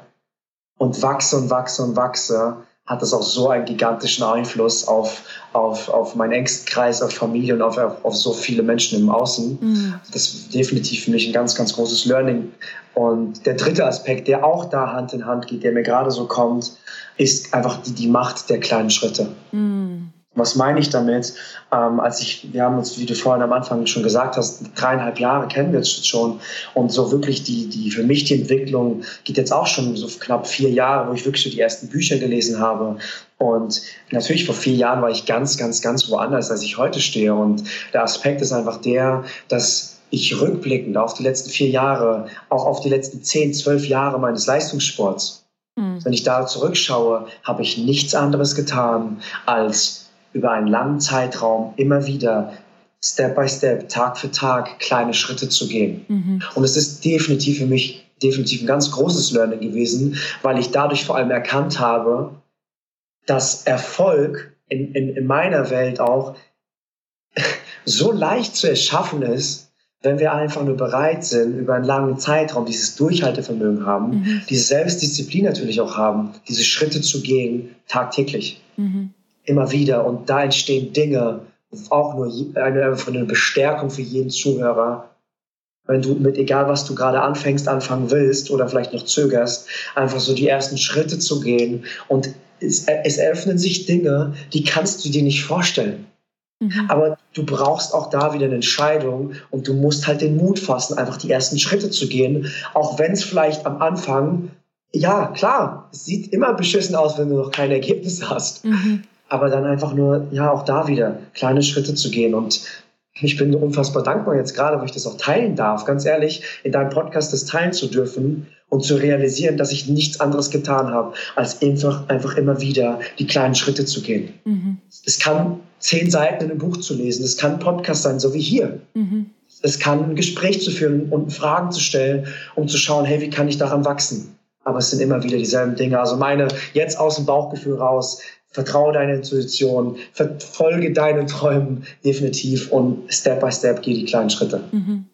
B: und wachse und wachse und wachse, hat das auch so einen gigantischen Einfluss auf, auf, auf meinen engsten Kreis, auf Familie und auf, auf, auf so viele Menschen im Außen. Mhm. Das ist definitiv für mich ein ganz, ganz großes Learning. Und der dritte Aspekt, der auch da Hand in Hand geht, der mir gerade so kommt, ist einfach die, die Macht der kleinen Schritte. Mhm. Was meine ich damit? Ähm, als ich, wir haben uns, wie du vorhin am Anfang schon gesagt hast, dreieinhalb Jahre kennen wir jetzt schon. Und so wirklich die, die, für mich die Entwicklung geht jetzt auch schon so knapp vier Jahre, wo ich wirklich so die ersten Bücher gelesen habe. Und natürlich vor vier Jahren war ich ganz, ganz, ganz woanders, als ich heute stehe. Und der Aspekt ist einfach der, dass ich rückblickend auf die letzten vier Jahre, auch auf die letzten zehn, zwölf Jahre meines Leistungssports, mhm. wenn ich da zurückschaue, habe ich nichts anderes getan, als über einen langen Zeitraum immer wieder Step by Step, Tag für Tag kleine Schritte zu gehen. Mhm. Und es ist definitiv für mich definitiv ein ganz großes Learning gewesen, weil ich dadurch vor allem erkannt habe, dass Erfolg in, in, in meiner Welt auch so leicht zu erschaffen ist, wenn wir einfach nur bereit sind, über einen langen Zeitraum dieses Durchhaltevermögen haben, mhm. diese Selbstdisziplin natürlich auch haben, diese Schritte zu gehen, tagtäglich. Mhm immer wieder. Und da entstehen Dinge, auch nur eine, eine Bestärkung für jeden Zuhörer. Wenn du mit egal was du gerade anfängst, anfangen willst oder vielleicht noch zögerst, einfach so die ersten Schritte zu gehen. Und es, es eröffnen sich Dinge, die kannst du dir nicht vorstellen. Mhm. Aber du brauchst auch da wieder eine Entscheidung und du musst halt den Mut fassen, einfach die ersten Schritte zu gehen, auch wenn es vielleicht am Anfang, ja klar, es sieht immer beschissen aus, wenn du noch kein Ergebnis hast. Mhm aber dann einfach nur, ja, auch da wieder kleine Schritte zu gehen. Und ich bin unfassbar dankbar jetzt gerade, wo ich das auch teilen darf, ganz ehrlich, in deinem Podcast das teilen zu dürfen und zu realisieren, dass ich nichts anderes getan habe, als einfach, einfach immer wieder die kleinen Schritte zu gehen. Mhm. Es kann zehn Seiten in einem Buch zu lesen, es kann ein Podcast sein, so wie hier. Mhm. Es kann ein Gespräch zu führen und Fragen zu stellen, um zu schauen, hey, wie kann ich daran wachsen? Aber es sind immer wieder dieselben Dinge. Also meine jetzt aus dem Bauchgefühl raus, vertraue deiner Intuition, verfolge deinen Träumen definitiv und Step by Step geh die kleinen Schritte. Mhm.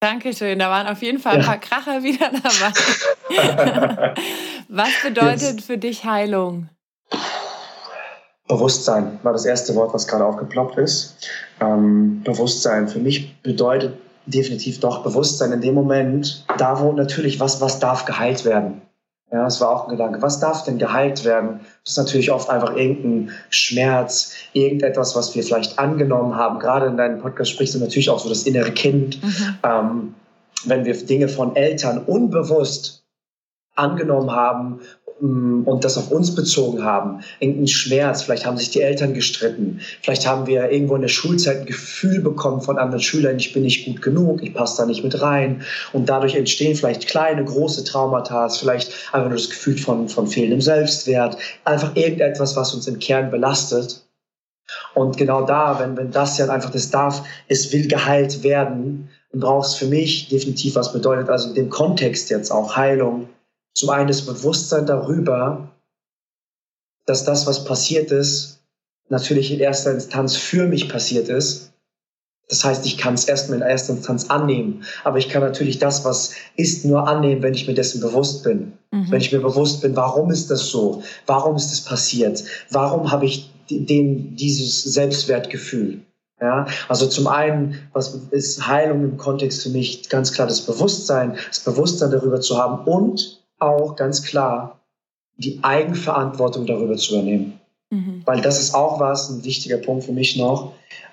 A: Dankeschön, da waren auf jeden Fall ein paar Kracher wieder dabei. Was bedeutet Jetzt. für dich Heilung?
B: Bewusstsein war das erste Wort, was gerade aufgeploppt ist. Ähm, Bewusstsein für mich bedeutet definitiv doch Bewusstsein in dem Moment, da wo natürlich was, was darf geheilt werden. Ja, das war auch ein Gedanke. Was darf denn geheilt werden? Das ist natürlich oft einfach irgendein Schmerz, irgendetwas, was wir vielleicht angenommen haben. Gerade in deinem Podcast sprichst du natürlich auch so das innere Kind. Mhm. Ähm, wenn wir Dinge von Eltern unbewusst angenommen haben und das auf uns bezogen haben. Irgendein Schmerz, vielleicht haben sich die Eltern gestritten, vielleicht haben wir irgendwo in der Schulzeit ein Gefühl bekommen von anderen Schülern, ich bin nicht gut genug, ich passe da nicht mit rein. Und dadurch entstehen vielleicht kleine, große Traumata, vielleicht einfach nur das Gefühl von, von fehlendem Selbstwert, einfach irgendetwas, was uns im Kern belastet. Und genau da, wenn, wenn das ja einfach das darf, es will geheilt werden, dann braucht es für mich definitiv was bedeutet, also in dem Kontext jetzt auch Heilung, zum einen das Bewusstsein darüber, dass das, was passiert ist, natürlich in erster Instanz für mich passiert ist. Das heißt, ich kann es erstmal in erster Instanz annehmen. Aber ich kann natürlich das, was ist, nur annehmen, wenn ich mir dessen bewusst bin. Mhm. Wenn ich mir bewusst bin, warum ist das so? Warum ist das passiert? Warum habe ich den, dieses Selbstwertgefühl? Ja, also zum einen, was ist Heilung im Kontext für mich ganz klar das Bewusstsein, das Bewusstsein darüber zu haben und auch ganz klar die Eigenverantwortung darüber zu übernehmen. Mhm. Weil das ist auch was, ein wichtiger Punkt für mich noch.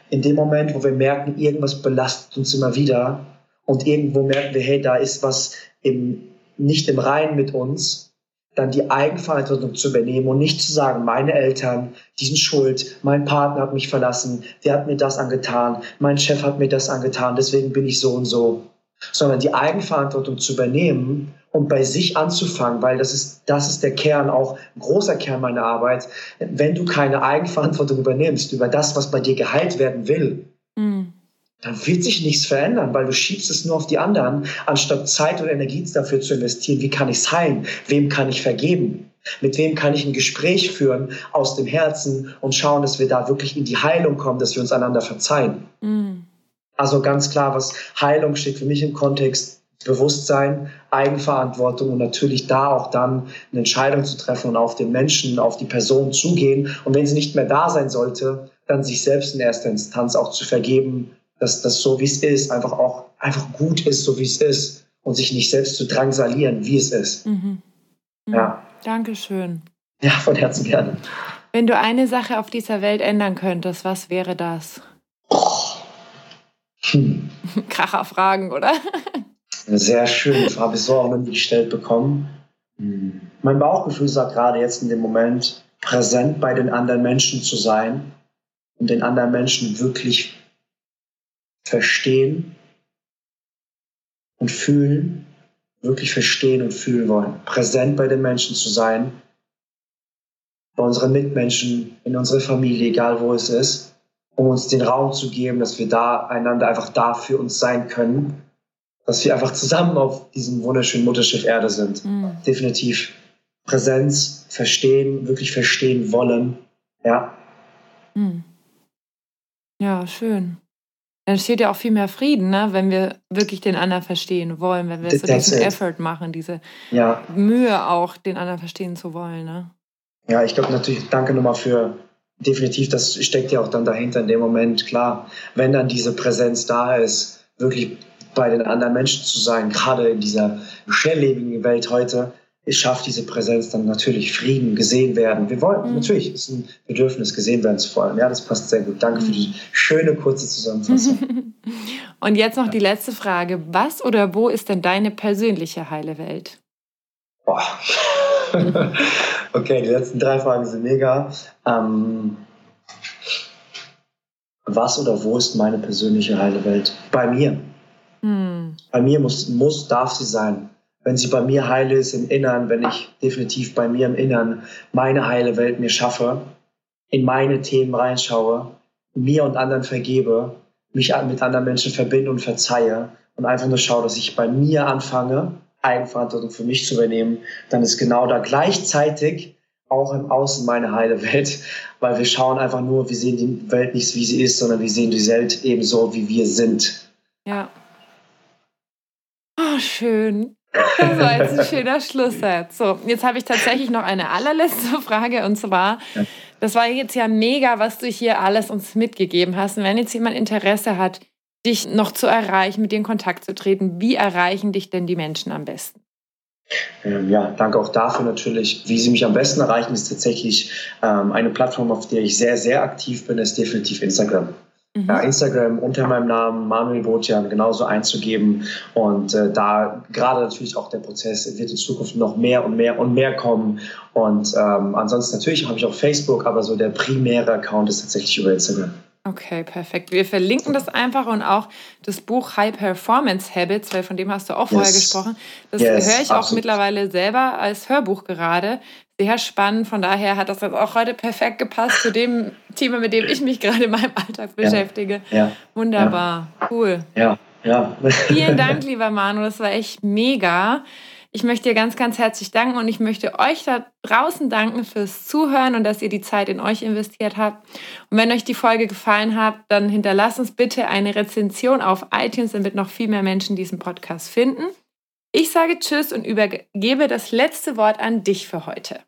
B: In dem Moment, wo wir merken, irgendwas belastet uns immer wieder und irgendwo merken wir, hey, da ist was im, nicht im Reinen mit uns, dann die Eigenverantwortung zu übernehmen und nicht zu sagen, meine Eltern, die sind schuld, mein Partner hat mich verlassen, der hat mir das angetan, mein Chef hat mir das angetan, deswegen bin ich so und so. Sondern die Eigenverantwortung zu übernehmen und bei sich anzufangen, weil das ist, das ist der Kern, auch ein großer Kern meiner Arbeit. Wenn du keine Eigenverantwortung übernimmst über das, was bei dir geheilt werden will, mhm. dann wird sich nichts verändern, weil du schiebst es nur auf die anderen, anstatt Zeit und Energie dafür zu investieren. Wie kann ich es heilen? Wem kann ich vergeben? Mit wem kann ich ein Gespräch führen aus dem Herzen und schauen, dass wir da wirklich in die Heilung kommen, dass wir uns einander verzeihen? Mhm. Also ganz klar, was Heilung steht für mich im Kontext Bewusstsein, Eigenverantwortung und natürlich da auch dann eine Entscheidung zu treffen und auf den Menschen, auf die Person zugehen. Und wenn sie nicht mehr da sein sollte, dann sich selbst in erster Instanz auch zu vergeben, dass das so wie es ist, einfach auch einfach gut ist, so wie es ist und sich nicht selbst zu drangsalieren, wie es ist. Mhm.
A: Mhm. Ja. Dankeschön.
B: Ja, von Herzen gerne.
A: Wenn du eine Sache auf dieser Welt ändern könntest, was wäre das? Hm. Kracherfragen, oder?
B: Eine sehr schöne Frage, so auch noch nie gestellt bekommen. Hm. Mein Bauchgefühl sagt gerade jetzt in dem Moment, präsent bei den anderen Menschen zu sein und den anderen Menschen wirklich verstehen und fühlen, wirklich verstehen und fühlen wollen. Präsent bei den Menschen zu sein, bei unseren Mitmenschen, in unserer Familie, egal wo es ist, um uns den Raum zu geben, dass wir da einander einfach da für uns sein können, dass wir einfach zusammen auf diesem wunderschönen Mutterschiff Erde sind. Mhm. Definitiv Präsenz, verstehen, wirklich verstehen wollen. Ja. Mhm.
A: Ja, schön dann steht ja auch viel mehr Frieden, ne? wenn wir wirklich den anderen verstehen wollen, wenn wir so diesen it. Effort machen, diese ja. Mühe auch, den anderen verstehen zu wollen. Ne?
B: Ja, ich glaube natürlich, danke nochmal für definitiv, das steckt ja auch dann dahinter in dem Moment, klar, wenn dann diese Präsenz da ist, wirklich bei den anderen Menschen zu sein, gerade in dieser schnelllebigen Welt heute, schafft diese Präsenz dann natürlich Frieden, gesehen werden. Wir wollen, mhm. natürlich, ist ein Bedürfnis, gesehen werden zu wollen. Ja, das passt sehr gut. Danke mhm. für die schöne, kurze Zusammenfassung.
A: Und jetzt noch die letzte Frage. Was oder wo ist denn deine persönliche heile Welt?
B: Boah. okay, die letzten drei Fragen sind mega. Ähm, was oder wo ist meine persönliche heile Welt? Bei mir. Mhm. Bei mir muss, muss, darf sie sein wenn sie bei mir heile ist im Innern, wenn ich definitiv bei mir im Innern meine heile Welt mir schaffe, in meine Themen reinschaue, mir und anderen vergebe, mich mit anderen Menschen verbinde und verzeihe und einfach nur schaue, dass ich bei mir anfange, Eigenverantwortung für mich zu übernehmen, dann ist genau da gleichzeitig auch im Außen meine heile Welt, weil wir schauen einfach nur, wir sehen die Welt nicht, wie sie ist, sondern wir sehen die Welt ebenso, wie wir sind.
A: Ja. Schön. Das war jetzt ein schöner Schlusssatz. So, jetzt habe ich tatsächlich noch eine allerletzte Frage und zwar, das war jetzt ja mega, was du hier alles uns mitgegeben hast. Und wenn jetzt jemand Interesse hat, dich noch zu erreichen, mit dir in Kontakt zu treten, wie erreichen dich denn die Menschen am besten?
B: Ähm, ja, danke auch dafür natürlich. Wie Sie mich am besten erreichen, ist tatsächlich ähm, eine Plattform, auf der ich sehr, sehr aktiv bin, ist definitiv Instagram mhm. Instagram unter meinem Namen Manuel Botjan genauso einzugeben. Und äh, da gerade natürlich auch der Prozess wird in Zukunft noch mehr und mehr und mehr kommen. Und ähm, ansonsten natürlich habe ich auch Facebook, aber so der primäre Account ist tatsächlich über Instagram.
A: Okay, perfekt. Wir verlinken das einfach und auch das Buch High Performance Habits, weil von dem hast du auch vorher yes. gesprochen. Das yes, höre ich absolut. auch mittlerweile selber als Hörbuch gerade sehr spannend. Von daher hat das jetzt auch heute perfekt gepasst zu dem Thema, mit dem ich mich gerade in meinem Alltag beschäftige. Ja, ja, Wunderbar,
B: ja.
A: cool.
B: Ja, ja.
A: Vielen Dank, lieber Manu, das war echt mega. Ich möchte dir ganz, ganz herzlich danken und ich möchte euch da draußen danken fürs Zuhören und dass ihr die Zeit in euch investiert habt. Und wenn euch die Folge gefallen hat, dann hinterlasst uns bitte eine Rezension auf iTunes, damit noch viel mehr Menschen diesen Podcast finden. Ich sage Tschüss und übergebe das letzte Wort an dich für heute.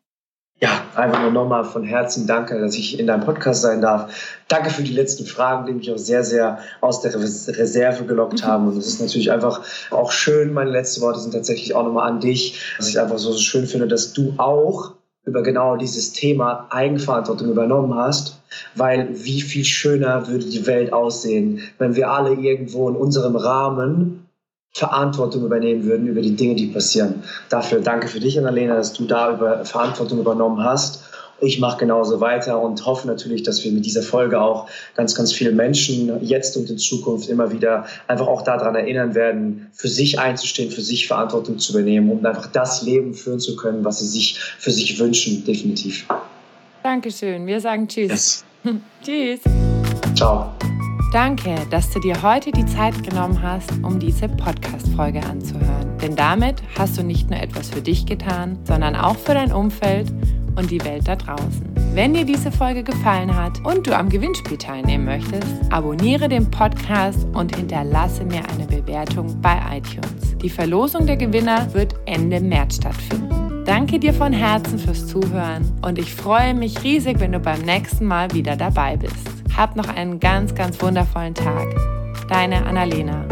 B: Ja, einfach nur nochmal von Herzen danke, dass ich in deinem Podcast sein darf. Danke für die letzten Fragen, die mich auch sehr, sehr aus der Reserve gelockt mhm. haben. Und es ist natürlich einfach auch schön, meine letzten Worte sind tatsächlich auch nochmal an dich, dass ich einfach so, so schön finde, dass du auch über genau dieses Thema Eigenverantwortung übernommen hast, weil wie viel schöner würde die Welt aussehen, wenn wir alle irgendwo in unserem Rahmen Verantwortung übernehmen würden über die Dinge, die passieren. Dafür danke für dich, Annalena, dass du da über Verantwortung übernommen hast. Ich mache genauso weiter und hoffe natürlich, dass wir mit dieser Folge auch ganz, ganz viele Menschen jetzt und in Zukunft immer wieder einfach auch daran erinnern werden, für sich einzustehen, für sich Verantwortung zu übernehmen, um einfach das Leben führen zu können, was sie sich für sich wünschen, definitiv.
A: Dankeschön. Wir sagen Tschüss.
B: Yes.
A: tschüss.
B: Ciao.
A: Danke, dass du dir heute die Zeit genommen hast, um diese Podcast-Folge anzuhören. Denn damit hast du nicht nur etwas für dich getan, sondern auch für dein Umfeld und die Welt da draußen. Wenn dir diese Folge gefallen hat und du am Gewinnspiel teilnehmen möchtest, abonniere den Podcast und hinterlasse mir eine Bewertung bei iTunes. Die Verlosung der Gewinner wird Ende März stattfinden. Danke dir von Herzen fürs Zuhören und ich freue mich riesig, wenn du beim nächsten Mal wieder dabei bist. Hab noch einen ganz, ganz wundervollen Tag. Deine Annalena.